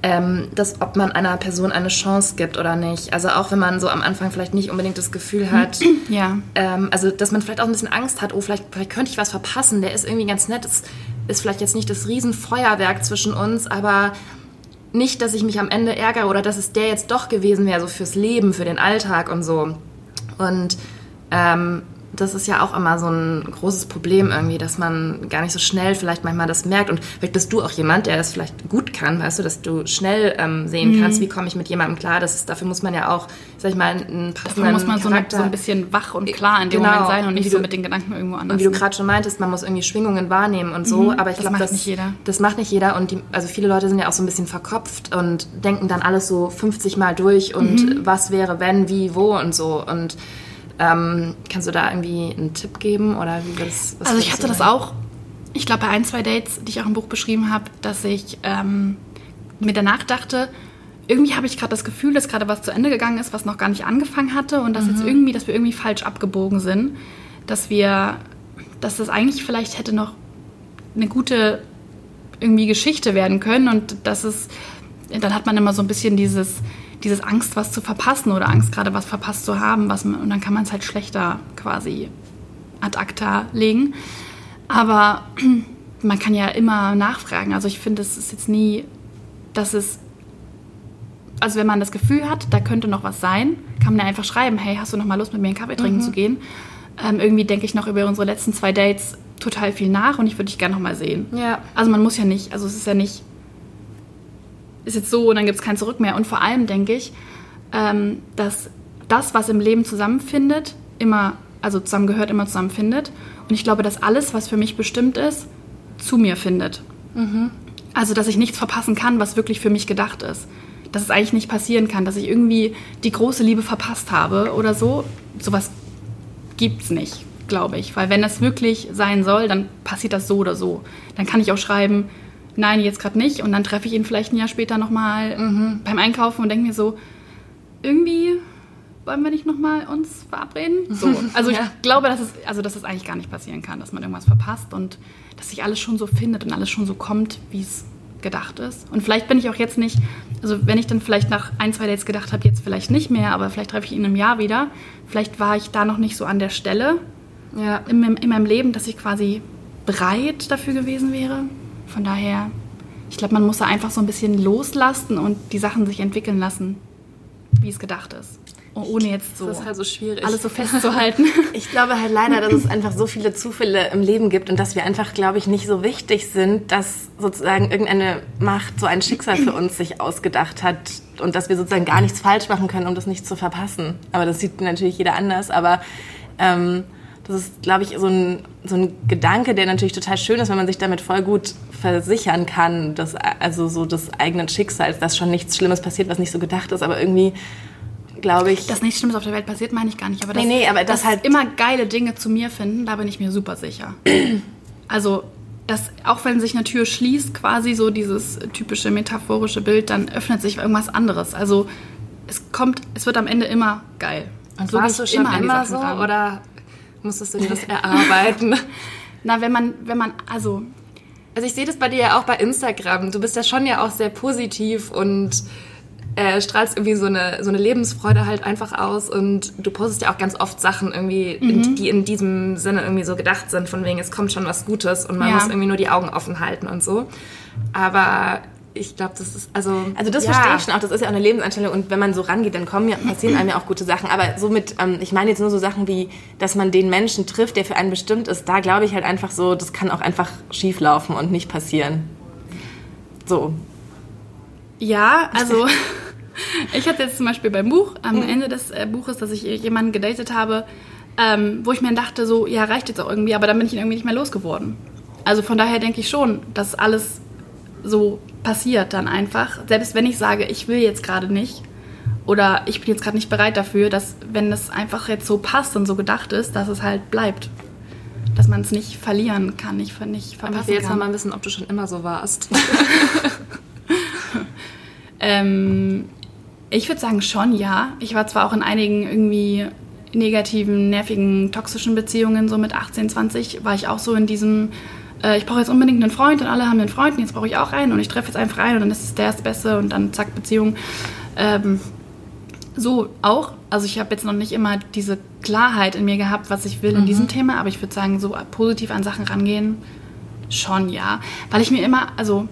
ähm, dass ob man einer Person eine Chance gibt oder nicht. Also auch wenn man so am Anfang vielleicht nicht unbedingt das Gefühl hat, ja. Ähm, also dass man vielleicht auch ein bisschen Angst hat, oh, vielleicht, vielleicht könnte ich was verpassen, der ist irgendwie ganz nett, das ist vielleicht jetzt nicht das Riesenfeuerwerk zwischen uns, aber nicht, dass ich mich am Ende ärgere oder dass es der jetzt doch gewesen wäre, so fürs Leben, für den Alltag und so. Und ähm, das ist ja auch immer so ein großes Problem irgendwie, dass man gar nicht so schnell vielleicht manchmal das merkt. Und vielleicht bist du auch jemand, der das vielleicht gut kann, weißt du, dass du schnell ähm, sehen mhm. kannst, wie komme ich mit jemandem klar. Das ist, dafür muss man ja auch, sag ich mal, einen passenden Dafür muss man so, so, ein bisschen wach und klar in dem genau. Moment sein und nicht so mit den Gedanken irgendwo anders. Und wie du gerade schon meintest, man muss irgendwie Schwingungen wahrnehmen und so. Mhm, aber ich glaube, das, nicht jeder. das macht nicht jeder. Und die, also viele Leute sind ja auch so ein bisschen verkopft und denken dann alles so 50 Mal durch und mhm. was wäre, wenn, wie, wo und so. Und ähm, kannst du da irgendwie einen Tipp geben oder wie das? also ich hatte das auch. Ich glaube bei ein zwei Dates, die ich auch im Buch beschrieben habe, dass ich ähm, mir danach dachte, irgendwie habe ich gerade das Gefühl, dass gerade was zu Ende gegangen ist, was noch gar nicht angefangen hatte und dass mhm. jetzt irgendwie, dass wir irgendwie falsch abgebogen sind, dass wir, dass das eigentlich vielleicht hätte noch eine gute irgendwie Geschichte werden können und dass es, dann hat man immer so ein bisschen dieses dieses Angst, was zu verpassen oder Angst, gerade was verpasst zu haben. Was man, und dann kann man es halt schlechter quasi ad acta legen. Aber man kann ja immer nachfragen. Also ich finde, es ist jetzt nie, dass es also wenn man das Gefühl hat, da könnte noch was sein, kann man ja einfach schreiben, hey, hast du noch mal Lust, mit mir einen Kaffee trinken mhm. zu gehen? Ähm, irgendwie denke ich noch über unsere letzten zwei Dates total viel nach und ich würde dich gerne noch mal sehen. Ja. Also man muss ja nicht, also es ist ja nicht, ist jetzt so und dann gibt es kein Zurück mehr. Und vor allem denke ich, ähm, dass das, was im Leben zusammenfindet, immer, also zusammengehört, immer zusammenfindet. Und ich glaube, dass alles, was für mich bestimmt ist, zu mir findet. Mhm. Also, dass ich nichts verpassen kann, was wirklich für mich gedacht ist. Dass es eigentlich nicht passieren kann, dass ich irgendwie die große Liebe verpasst habe oder so. Sowas gibt es nicht, glaube ich. Weil wenn das wirklich sein soll, dann passiert das so oder so. Dann kann ich auch schreiben, nein, jetzt gerade nicht. Und dann treffe ich ihn vielleicht ein Jahr später nochmal mhm. beim Einkaufen und denke mir so, irgendwie wollen wir nicht nochmal uns verabreden? So. Also ich ja. glaube, dass es, also dass es eigentlich gar nicht passieren kann, dass man irgendwas verpasst und dass sich alles schon so findet und alles schon so kommt, wie es gedacht ist. Und vielleicht bin ich auch jetzt nicht, also wenn ich dann vielleicht nach ein, zwei Dates gedacht habe, jetzt vielleicht nicht mehr, aber vielleicht treffe ich ihn im Jahr wieder, vielleicht war ich da noch nicht so an der Stelle ja. in, in meinem Leben, dass ich quasi bereit dafür gewesen wäre. Von daher, ich glaube, man muss da einfach so ein bisschen loslassen und die Sachen sich entwickeln lassen, wie es gedacht ist. Ohne jetzt so, halt so alles so festzuhalten. ich glaube halt leider, dass es einfach so viele Zufälle im Leben gibt und dass wir einfach, glaube ich, nicht so wichtig sind, dass sozusagen irgendeine Macht so ein Schicksal für uns sich ausgedacht hat und dass wir sozusagen gar nichts falsch machen können, um das nicht zu verpassen. Aber das sieht natürlich jeder anders. Aber ähm, das ist, glaube ich, so ein, so ein Gedanke, der natürlich total schön ist, wenn man sich damit voll gut versichern kann, dass, also so des eigenen Schicksals, dass schon nichts Schlimmes passiert, was nicht so gedacht ist, aber irgendwie glaube ich. Dass nichts Schlimmes auf der Welt passiert, meine ich gar nicht. Aber dass, nee, nee, aber das halt immer geile Dinge zu mir finden, da bin ich mir super sicher. also, dass auch wenn sich eine Tür schließt, quasi so dieses typische metaphorische Bild, dann öffnet sich irgendwas anderes. Also es kommt, es wird am Ende immer geil. Und so warst du schon immer, immer so oder musstest du dir das erarbeiten? Na, wenn man, wenn man, also. Also ich sehe das bei dir ja auch bei Instagram. Du bist ja schon ja auch sehr positiv und äh, strahlst irgendwie so eine, so eine Lebensfreude halt einfach aus und du postest ja auch ganz oft Sachen irgendwie, mhm. in, die in diesem Sinne irgendwie so gedacht sind, von wegen, es kommt schon was Gutes und man ja. muss irgendwie nur die Augen offen halten und so. Aber ich glaube, das ist also. Also das ja. verstehe ich schon auch. Das ist ja auch eine Lebenseinstellung und wenn man so rangeht, dann kommen ja, passieren einem ja auch gute Sachen. Aber somit, ähm, ich meine jetzt nur so Sachen wie, dass man den Menschen trifft, der für einen bestimmt ist. Da glaube ich halt einfach so, das kann auch einfach schief laufen und nicht passieren. So. Ja, also ich hatte jetzt zum Beispiel beim Buch am mhm. Ende des äh, Buches, dass ich jemanden gedatet habe, ähm, wo ich mir dachte so, ja reicht jetzt auch irgendwie, aber dann bin ich ihn irgendwie nicht mehr losgeworden. Also von daher denke ich schon, dass alles so passiert dann einfach. Selbst wenn ich sage, ich will jetzt gerade nicht oder ich bin jetzt gerade nicht bereit dafür, dass wenn das einfach jetzt so passt und so gedacht ist, dass es halt bleibt. Dass man es nicht verlieren kann, nicht, nicht verpassen Aber ich will jetzt kann. mal wissen, ob du schon immer so warst. ähm, ich würde sagen schon, ja. Ich war zwar auch in einigen irgendwie negativen, nervigen, toxischen Beziehungen, so mit 18, 20, war ich auch so in diesem, äh, ich brauche jetzt unbedingt einen Freund und alle haben einen Freund und jetzt brauche ich auch einen und ich treffe jetzt einfach einen und dann ist es der das Beste und dann zack, Beziehung. Ähm, so auch. Also ich habe jetzt noch nicht immer diese Klarheit in mir gehabt, was ich will mhm. in diesem Thema, aber ich würde sagen, so positiv an Sachen rangehen, schon ja. Weil ich mir immer, also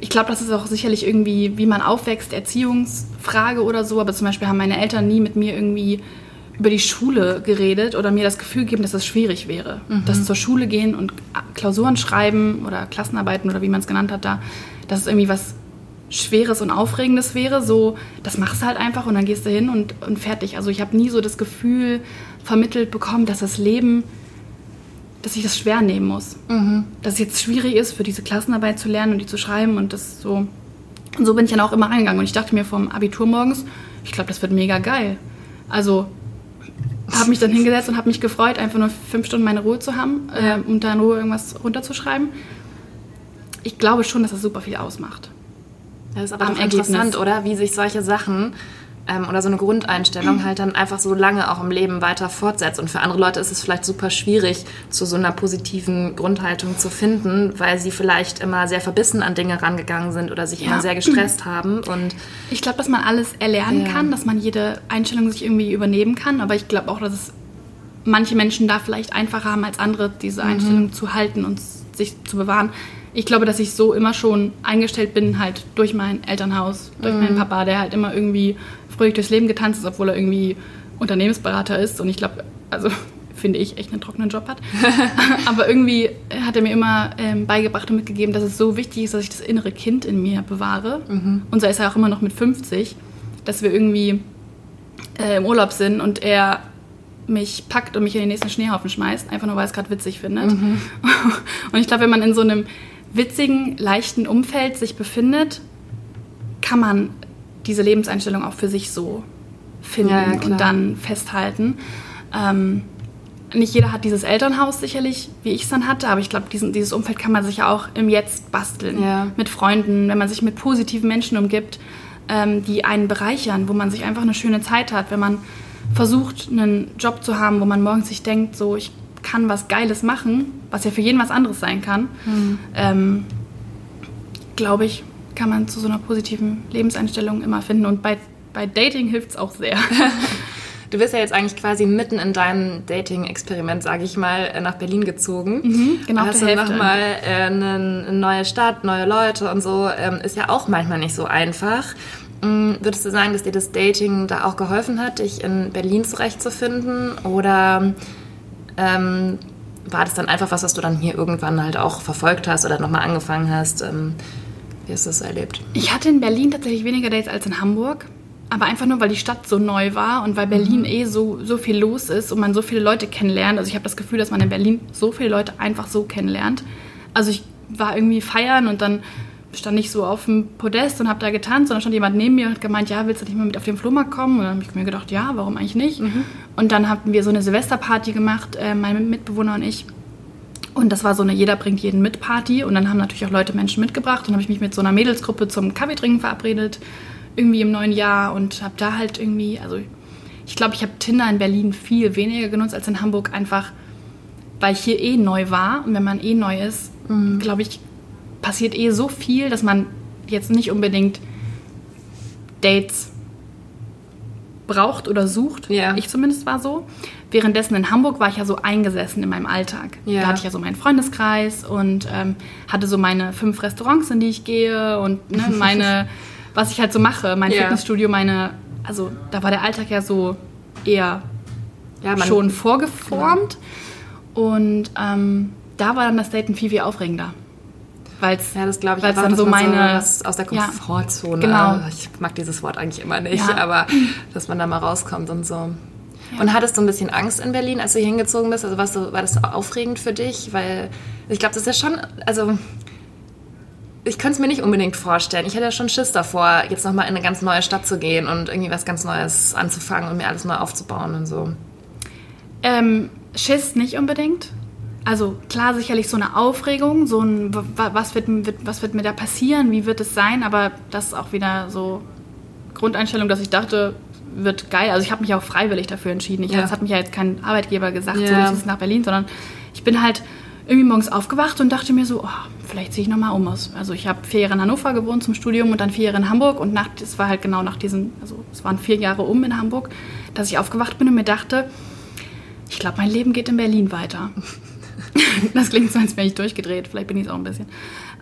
ich glaube, das ist auch sicherlich irgendwie, wie man aufwächst, Erziehungsfrage oder so. Aber zum Beispiel haben meine Eltern nie mit mir irgendwie über die Schule geredet oder mir das Gefühl gegeben, dass das schwierig wäre. Mhm. Dass zur Schule gehen und Klausuren schreiben oder Klassenarbeiten oder wie man es genannt hat, da, dass es irgendwie was Schweres und Aufregendes wäre. So, das machst du halt einfach und dann gehst du hin und, und fertig. Also ich habe nie so das Gefühl vermittelt bekommen, dass das Leben dass ich das schwer nehmen muss. Mhm. Dass es jetzt schwierig ist, für diese Klassenarbeit zu lernen und die zu schreiben und das so. Und so bin ich dann auch immer reingegangen. Und ich dachte mir vom Abitur morgens, ich glaube, das wird mega geil. Also habe mich dann hingesetzt und habe mich gefreut, einfach nur fünf Stunden meine Ruhe zu haben äh, und da in Ruhe irgendwas runterzuschreiben. Ich glaube schon, dass das super viel ausmacht. Das ist aber auch interessant, oder? Wie sich solche Sachen ähm, oder so eine Grundeinstellung halt dann einfach so lange auch im Leben weiter fortsetzt. Und für andere Leute ist es vielleicht super schwierig, zu so einer positiven Grundhaltung zu finden, weil sie vielleicht immer sehr verbissen an Dinge rangegangen sind oder sich ja. immer sehr gestresst haben. Und ich glaube, dass man alles erlernen ja. kann, dass man jede Einstellung sich irgendwie übernehmen kann. Aber ich glaube auch, dass es manche Menschen da vielleicht einfacher haben als andere, diese mhm. Einstellung mhm. zu halten und sich zu bewahren ich glaube, dass ich so immer schon eingestellt bin, halt durch mein Elternhaus, durch mhm. meinen Papa, der halt immer irgendwie fröhlich durchs Leben getanzt ist, obwohl er irgendwie Unternehmensberater ist und ich glaube, also finde ich, echt einen trockenen Job hat. Aber irgendwie hat er mir immer ähm, beigebracht und mitgegeben, dass es so wichtig ist, dass ich das innere Kind in mir bewahre. Mhm. Und so ist er auch immer noch mit 50, dass wir irgendwie äh, im Urlaub sind und er mich packt und mich in den nächsten Schneehaufen schmeißt, einfach nur weil er es gerade witzig findet. Mhm. Und ich glaube, wenn man in so einem witzigen, leichten Umfeld sich befindet, kann man diese Lebenseinstellung auch für sich so finden ja, ja, und dann festhalten. Ähm, nicht jeder hat dieses Elternhaus sicherlich, wie ich es dann hatte, aber ich glaube, dieses Umfeld kann man sich auch im Jetzt basteln. Ja. Mit Freunden, wenn man sich mit positiven Menschen umgibt, ähm, die einen bereichern, wo man sich einfach eine schöne Zeit hat, wenn man versucht, einen Job zu haben, wo man morgens sich denkt, so, ich kann was Geiles machen, was ja für jeden was anderes sein kann, mhm. ähm, glaube ich, kann man zu so einer positiven Lebenseinstellung immer finden. Und bei, bei Dating hilft es auch sehr. Du bist ja jetzt eigentlich quasi mitten in deinem Dating-Experiment, sage ich mal, nach Berlin gezogen. Mhm, genau. Hast du nochmal äh, eine, neue Stadt, neue Leute und so. Ähm, ist ja auch manchmal nicht so einfach. Ähm, würdest du sagen, dass dir das Dating da auch geholfen hat, dich in Berlin zurechtzufinden? Oder ähm, war das dann einfach was, was du dann hier irgendwann halt auch verfolgt hast oder nochmal angefangen hast? Wie hast du das erlebt? Ich hatte in Berlin tatsächlich weniger Dates als in Hamburg. Aber einfach nur, weil die Stadt so neu war und weil Berlin mhm. eh so, so viel los ist und man so viele Leute kennenlernt. Also ich habe das Gefühl, dass man in Berlin so viele Leute einfach so kennenlernt. Also ich war irgendwie feiern und dann stand ich so auf dem Podest und habe da getanzt und dann stand jemand neben mir und hat gemeint, ja, willst du nicht mal mit auf den Flohmarkt kommen? Und dann habe ich mir gedacht, ja, warum eigentlich nicht? Mhm. Und dann hatten wir so eine Silvesterparty gemacht, äh, mein Mitbewohner und ich. Und das war so eine Jeder bringt jeden mit Party. Und dann haben natürlich auch Leute Menschen mitgebracht. Und dann habe ich mich mit so einer Mädelsgruppe zum Kaffeetrinken verabredet, irgendwie im neuen Jahr. Und habe da halt irgendwie, also ich glaube, ich habe Tinder in Berlin viel weniger genutzt als in Hamburg, einfach weil ich hier eh neu war. Und wenn man eh neu ist, mhm. glaube ich, passiert eh so viel, dass man jetzt nicht unbedingt Dates braucht oder sucht. Ja. Ich zumindest war so. Währenddessen in Hamburg war ich ja so eingesessen in meinem Alltag. Ja. Da hatte ich ja so meinen Freundeskreis und ähm, hatte so meine fünf Restaurants, in die ich gehe und ne, meine, was ich halt so mache, mein ja. Fitnessstudio, meine, also da war der Alltag ja so eher ja, schon vorgeformt. Genau. Und ähm, da war dann das Daten viel, viel aufregender. Weil's, ja, das glaube ich, einfach, dann so meine so aus der Komfortzone. Ja, genau. Ich mag dieses Wort eigentlich immer nicht, ja. aber dass man da mal rauskommt und so. Und hattest du ein bisschen Angst in Berlin, als du hier hingezogen bist? Also warst du, war das aufregend für dich? Weil ich glaube, das ist ja schon, also ich könnte es mir nicht unbedingt vorstellen. Ich hätte schon Schiss davor, jetzt nochmal in eine ganz neue Stadt zu gehen und irgendwie was ganz Neues anzufangen und mir alles neu aufzubauen und so. Ähm, Schiss nicht unbedingt. Also klar, sicherlich so eine Aufregung, so ein, was wird, was wird mir da passieren, wie wird es sein, aber das ist auch wieder so Grundeinstellung, dass ich dachte, wird geil. Also ich habe mich auch freiwillig dafür entschieden. Ich, ja. Das hat mich ja jetzt kein Arbeitgeber gesagt, ja. so ist es nach Berlin, sondern ich bin halt irgendwie morgens aufgewacht und dachte mir so, oh, vielleicht ziehe ich nochmal um aus. Also ich habe vier Jahre in Hannover gewohnt zum Studium und dann vier Jahre in Hamburg und nach, das war halt genau nach diesen, also es waren vier Jahre um in Hamburg, dass ich aufgewacht bin und mir dachte, ich glaube, mein Leben geht in Berlin weiter. das klingt so, als wäre ich durchgedreht, vielleicht bin ich es auch ein bisschen.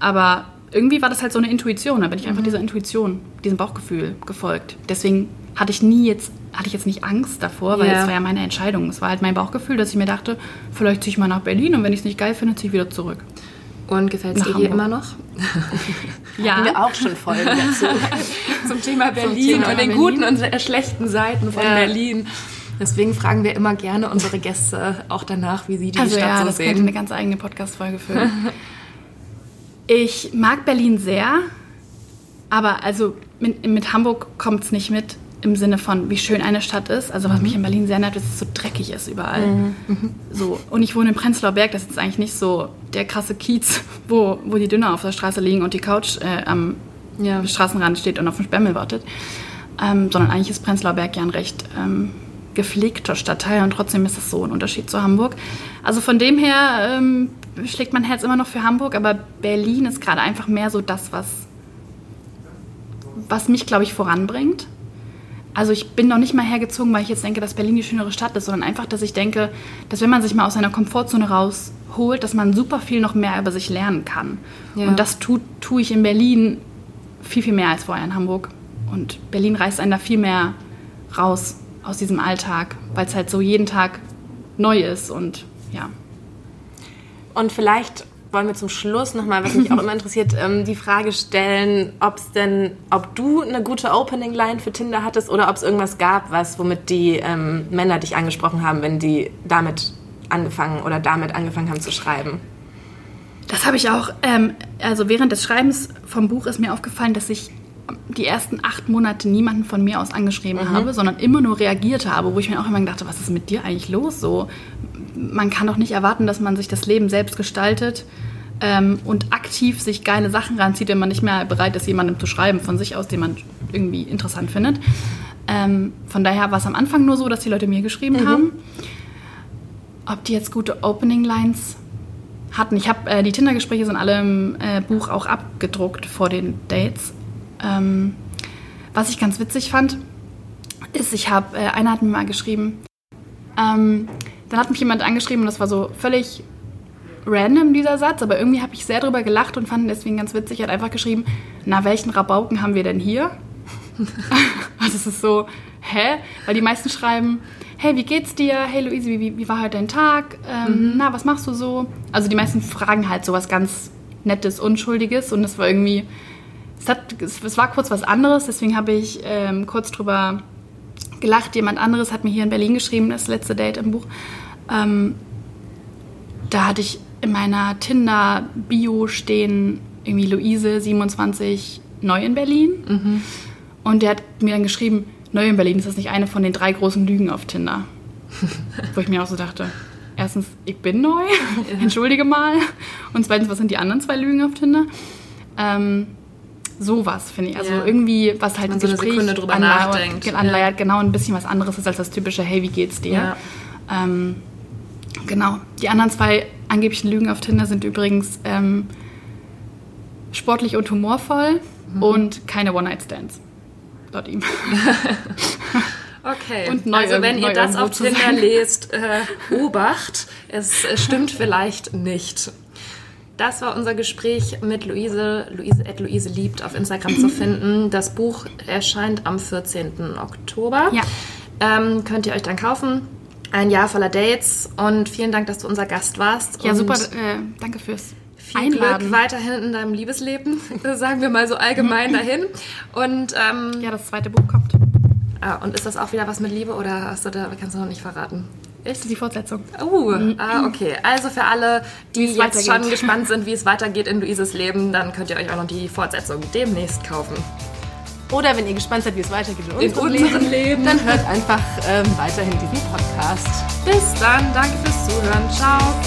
Aber irgendwie war das halt so eine Intuition, da bin ich einfach mhm. dieser Intuition, diesem Bauchgefühl gefolgt. Deswegen hatte ich nie jetzt, hatte ich jetzt nicht Angst davor, weil es war ja meine Entscheidung. Es war halt mein Bauchgefühl, dass ich mir dachte, vielleicht ziehe ich mal nach Berlin und wenn ich es nicht geil finde, ziehe ich wieder zurück. Und gefällt es dir hier immer noch? ja. Haben wir auch schon Folgen dazu. Zum Thema Berlin Zum Thema und den Berlin. guten und schlechten Seiten von ja. Berlin. Deswegen fragen wir immer gerne unsere Gäste auch danach, wie sie die also Stadt ja, so das sehen. könnte eine ganz eigene Podcast-Folge füllen. ich mag Berlin sehr, aber also mit, mit Hamburg kommt es nicht mit im Sinne von, wie schön eine Stadt ist. Also was mhm. mich in Berlin sehr nervt, ist, dass es so dreckig ist überall. Mhm. mhm. So. Und ich wohne in Prenzlauer Berg, das ist eigentlich nicht so der krasse Kiez, wo, wo die Dünner auf der Straße liegen und die Couch äh, am ja. Straßenrand steht und auf den Sperrmüll wartet. Ähm, sondern eigentlich ist Prenzlauer Berg ja ein recht ähm, gepflegter Stadtteil und trotzdem ist das so ein Unterschied zu Hamburg. Also von dem her ähm, schlägt mein Herz immer noch für Hamburg, aber Berlin ist gerade einfach mehr so das, was, was mich, glaube ich, voranbringt. Also ich bin noch nicht mal hergezogen, weil ich jetzt denke, dass Berlin die schönere Stadt ist, sondern einfach, dass ich denke, dass wenn man sich mal aus seiner Komfortzone rausholt, dass man super viel noch mehr über sich lernen kann. Ja. Und das tue tu ich in Berlin viel, viel mehr als vorher in Hamburg. Und Berlin reißt einen da viel mehr raus aus diesem Alltag, weil es halt so jeden Tag neu ist und ja. Und vielleicht wollen wir zum Schluss nochmal, was mich auch immer interessiert, ähm, die Frage stellen, ob es denn, ob du eine gute Opening-Line für Tinder hattest oder ob es irgendwas gab, was, womit die ähm, Männer dich angesprochen haben, wenn die damit angefangen oder damit angefangen haben zu schreiben. Das habe ich auch. Ähm, also während des Schreibens vom Buch ist mir aufgefallen, dass ich die ersten acht Monate niemanden von mir aus angeschrieben mhm. habe, sondern immer nur reagiert habe, wo ich mir auch immer dachte, was ist mit dir eigentlich los? So, man kann doch nicht erwarten, dass man sich das Leben selbst gestaltet ähm, und aktiv sich geile Sachen ranzieht, wenn man nicht mehr bereit ist, jemandem zu schreiben von sich aus, den man irgendwie interessant findet. Ähm, von daher war es am Anfang nur so, dass die Leute mir geschrieben mhm. haben. Ob die jetzt gute Opening Lines hatten. Ich habe äh, die Tinder-Gespräche sind alle im äh, Buch auch abgedruckt vor den Dates. Ähm, was ich ganz witzig fand, ist, ich habe, äh, einer hat mir mal geschrieben, ähm, dann hat mich jemand angeschrieben und das war so völlig random, dieser Satz, aber irgendwie habe ich sehr drüber gelacht und fand ihn deswegen ganz witzig. Er hat einfach geschrieben, na, welchen Rabauken haben wir denn hier? also es ist so, hä? Weil die meisten schreiben, hey, wie geht's dir? Hey Luise, wie, wie war heute dein Tag? Ähm, mhm. Na, was machst du so? Also die meisten fragen halt so was ganz Nettes, Unschuldiges und es war irgendwie, es, hat, es, war kurz was anderes, deswegen habe ich ähm, kurz drüber gelacht. Jemand anderes hat mir hier in Berlin geschrieben, das letzte Date im Buch. Ähm, da hatte ich in meiner Tinder-Bio stehen irgendwie Luise 27 neu in Berlin. Mhm. Und der hat mir dann geschrieben, neu in Berlin ist das nicht eine von den drei großen Lügen auf Tinder. Wo ich mir auch so dachte, erstens, ich bin neu, entschuldige mal. Und zweitens, was sind die anderen zwei Lügen auf Tinder? Ähm, sowas, finde ich. Also ja. irgendwie, was halt ein so Gespräch anleiert, anleiert ja. genau ein bisschen was anderes ist als das typische Hey, wie geht's dir? Ja. Ähm, genau. Die anderen zwei angeblichen Lügen auf Tinder sind übrigens ähm, sportlich und humorvoll mhm. und keine One-Night-Stands. Laut ihm. Okay, und neu also wenn ihr das auf Tinder lest, äh, Obacht, es stimmt vielleicht nicht. Das war unser Gespräch mit Luise, Luise, at Luise liebt auf Instagram zu finden. Das Buch erscheint am 14. Oktober. Ja. Ähm, könnt ihr euch dann kaufen. Ein Jahr voller Dates und vielen Dank, dass du unser Gast warst. Ja, super. Äh, danke fürs viel Einladen. Glück weiterhin in deinem Liebesleben, sagen wir mal so allgemein dahin. Und ähm, ja, das zweite Buch kommt. Ah, und ist das auch wieder was mit Liebe oder hast du da, kannst du noch nicht verraten? Ist die Fortsetzung. Uh, mhm. ah, okay. Also für alle, die jetzt weitergeht. schon gespannt sind, wie es weitergeht in Luises Leben, dann könnt ihr euch auch noch die Fortsetzung demnächst kaufen. Oder wenn ihr gespannt seid, wie es weitergeht in, in unserem, Leben, Leben, dann hört einfach ähm, weiterhin diesen Podcast. Bis dann, danke fürs Zuhören. Ciao.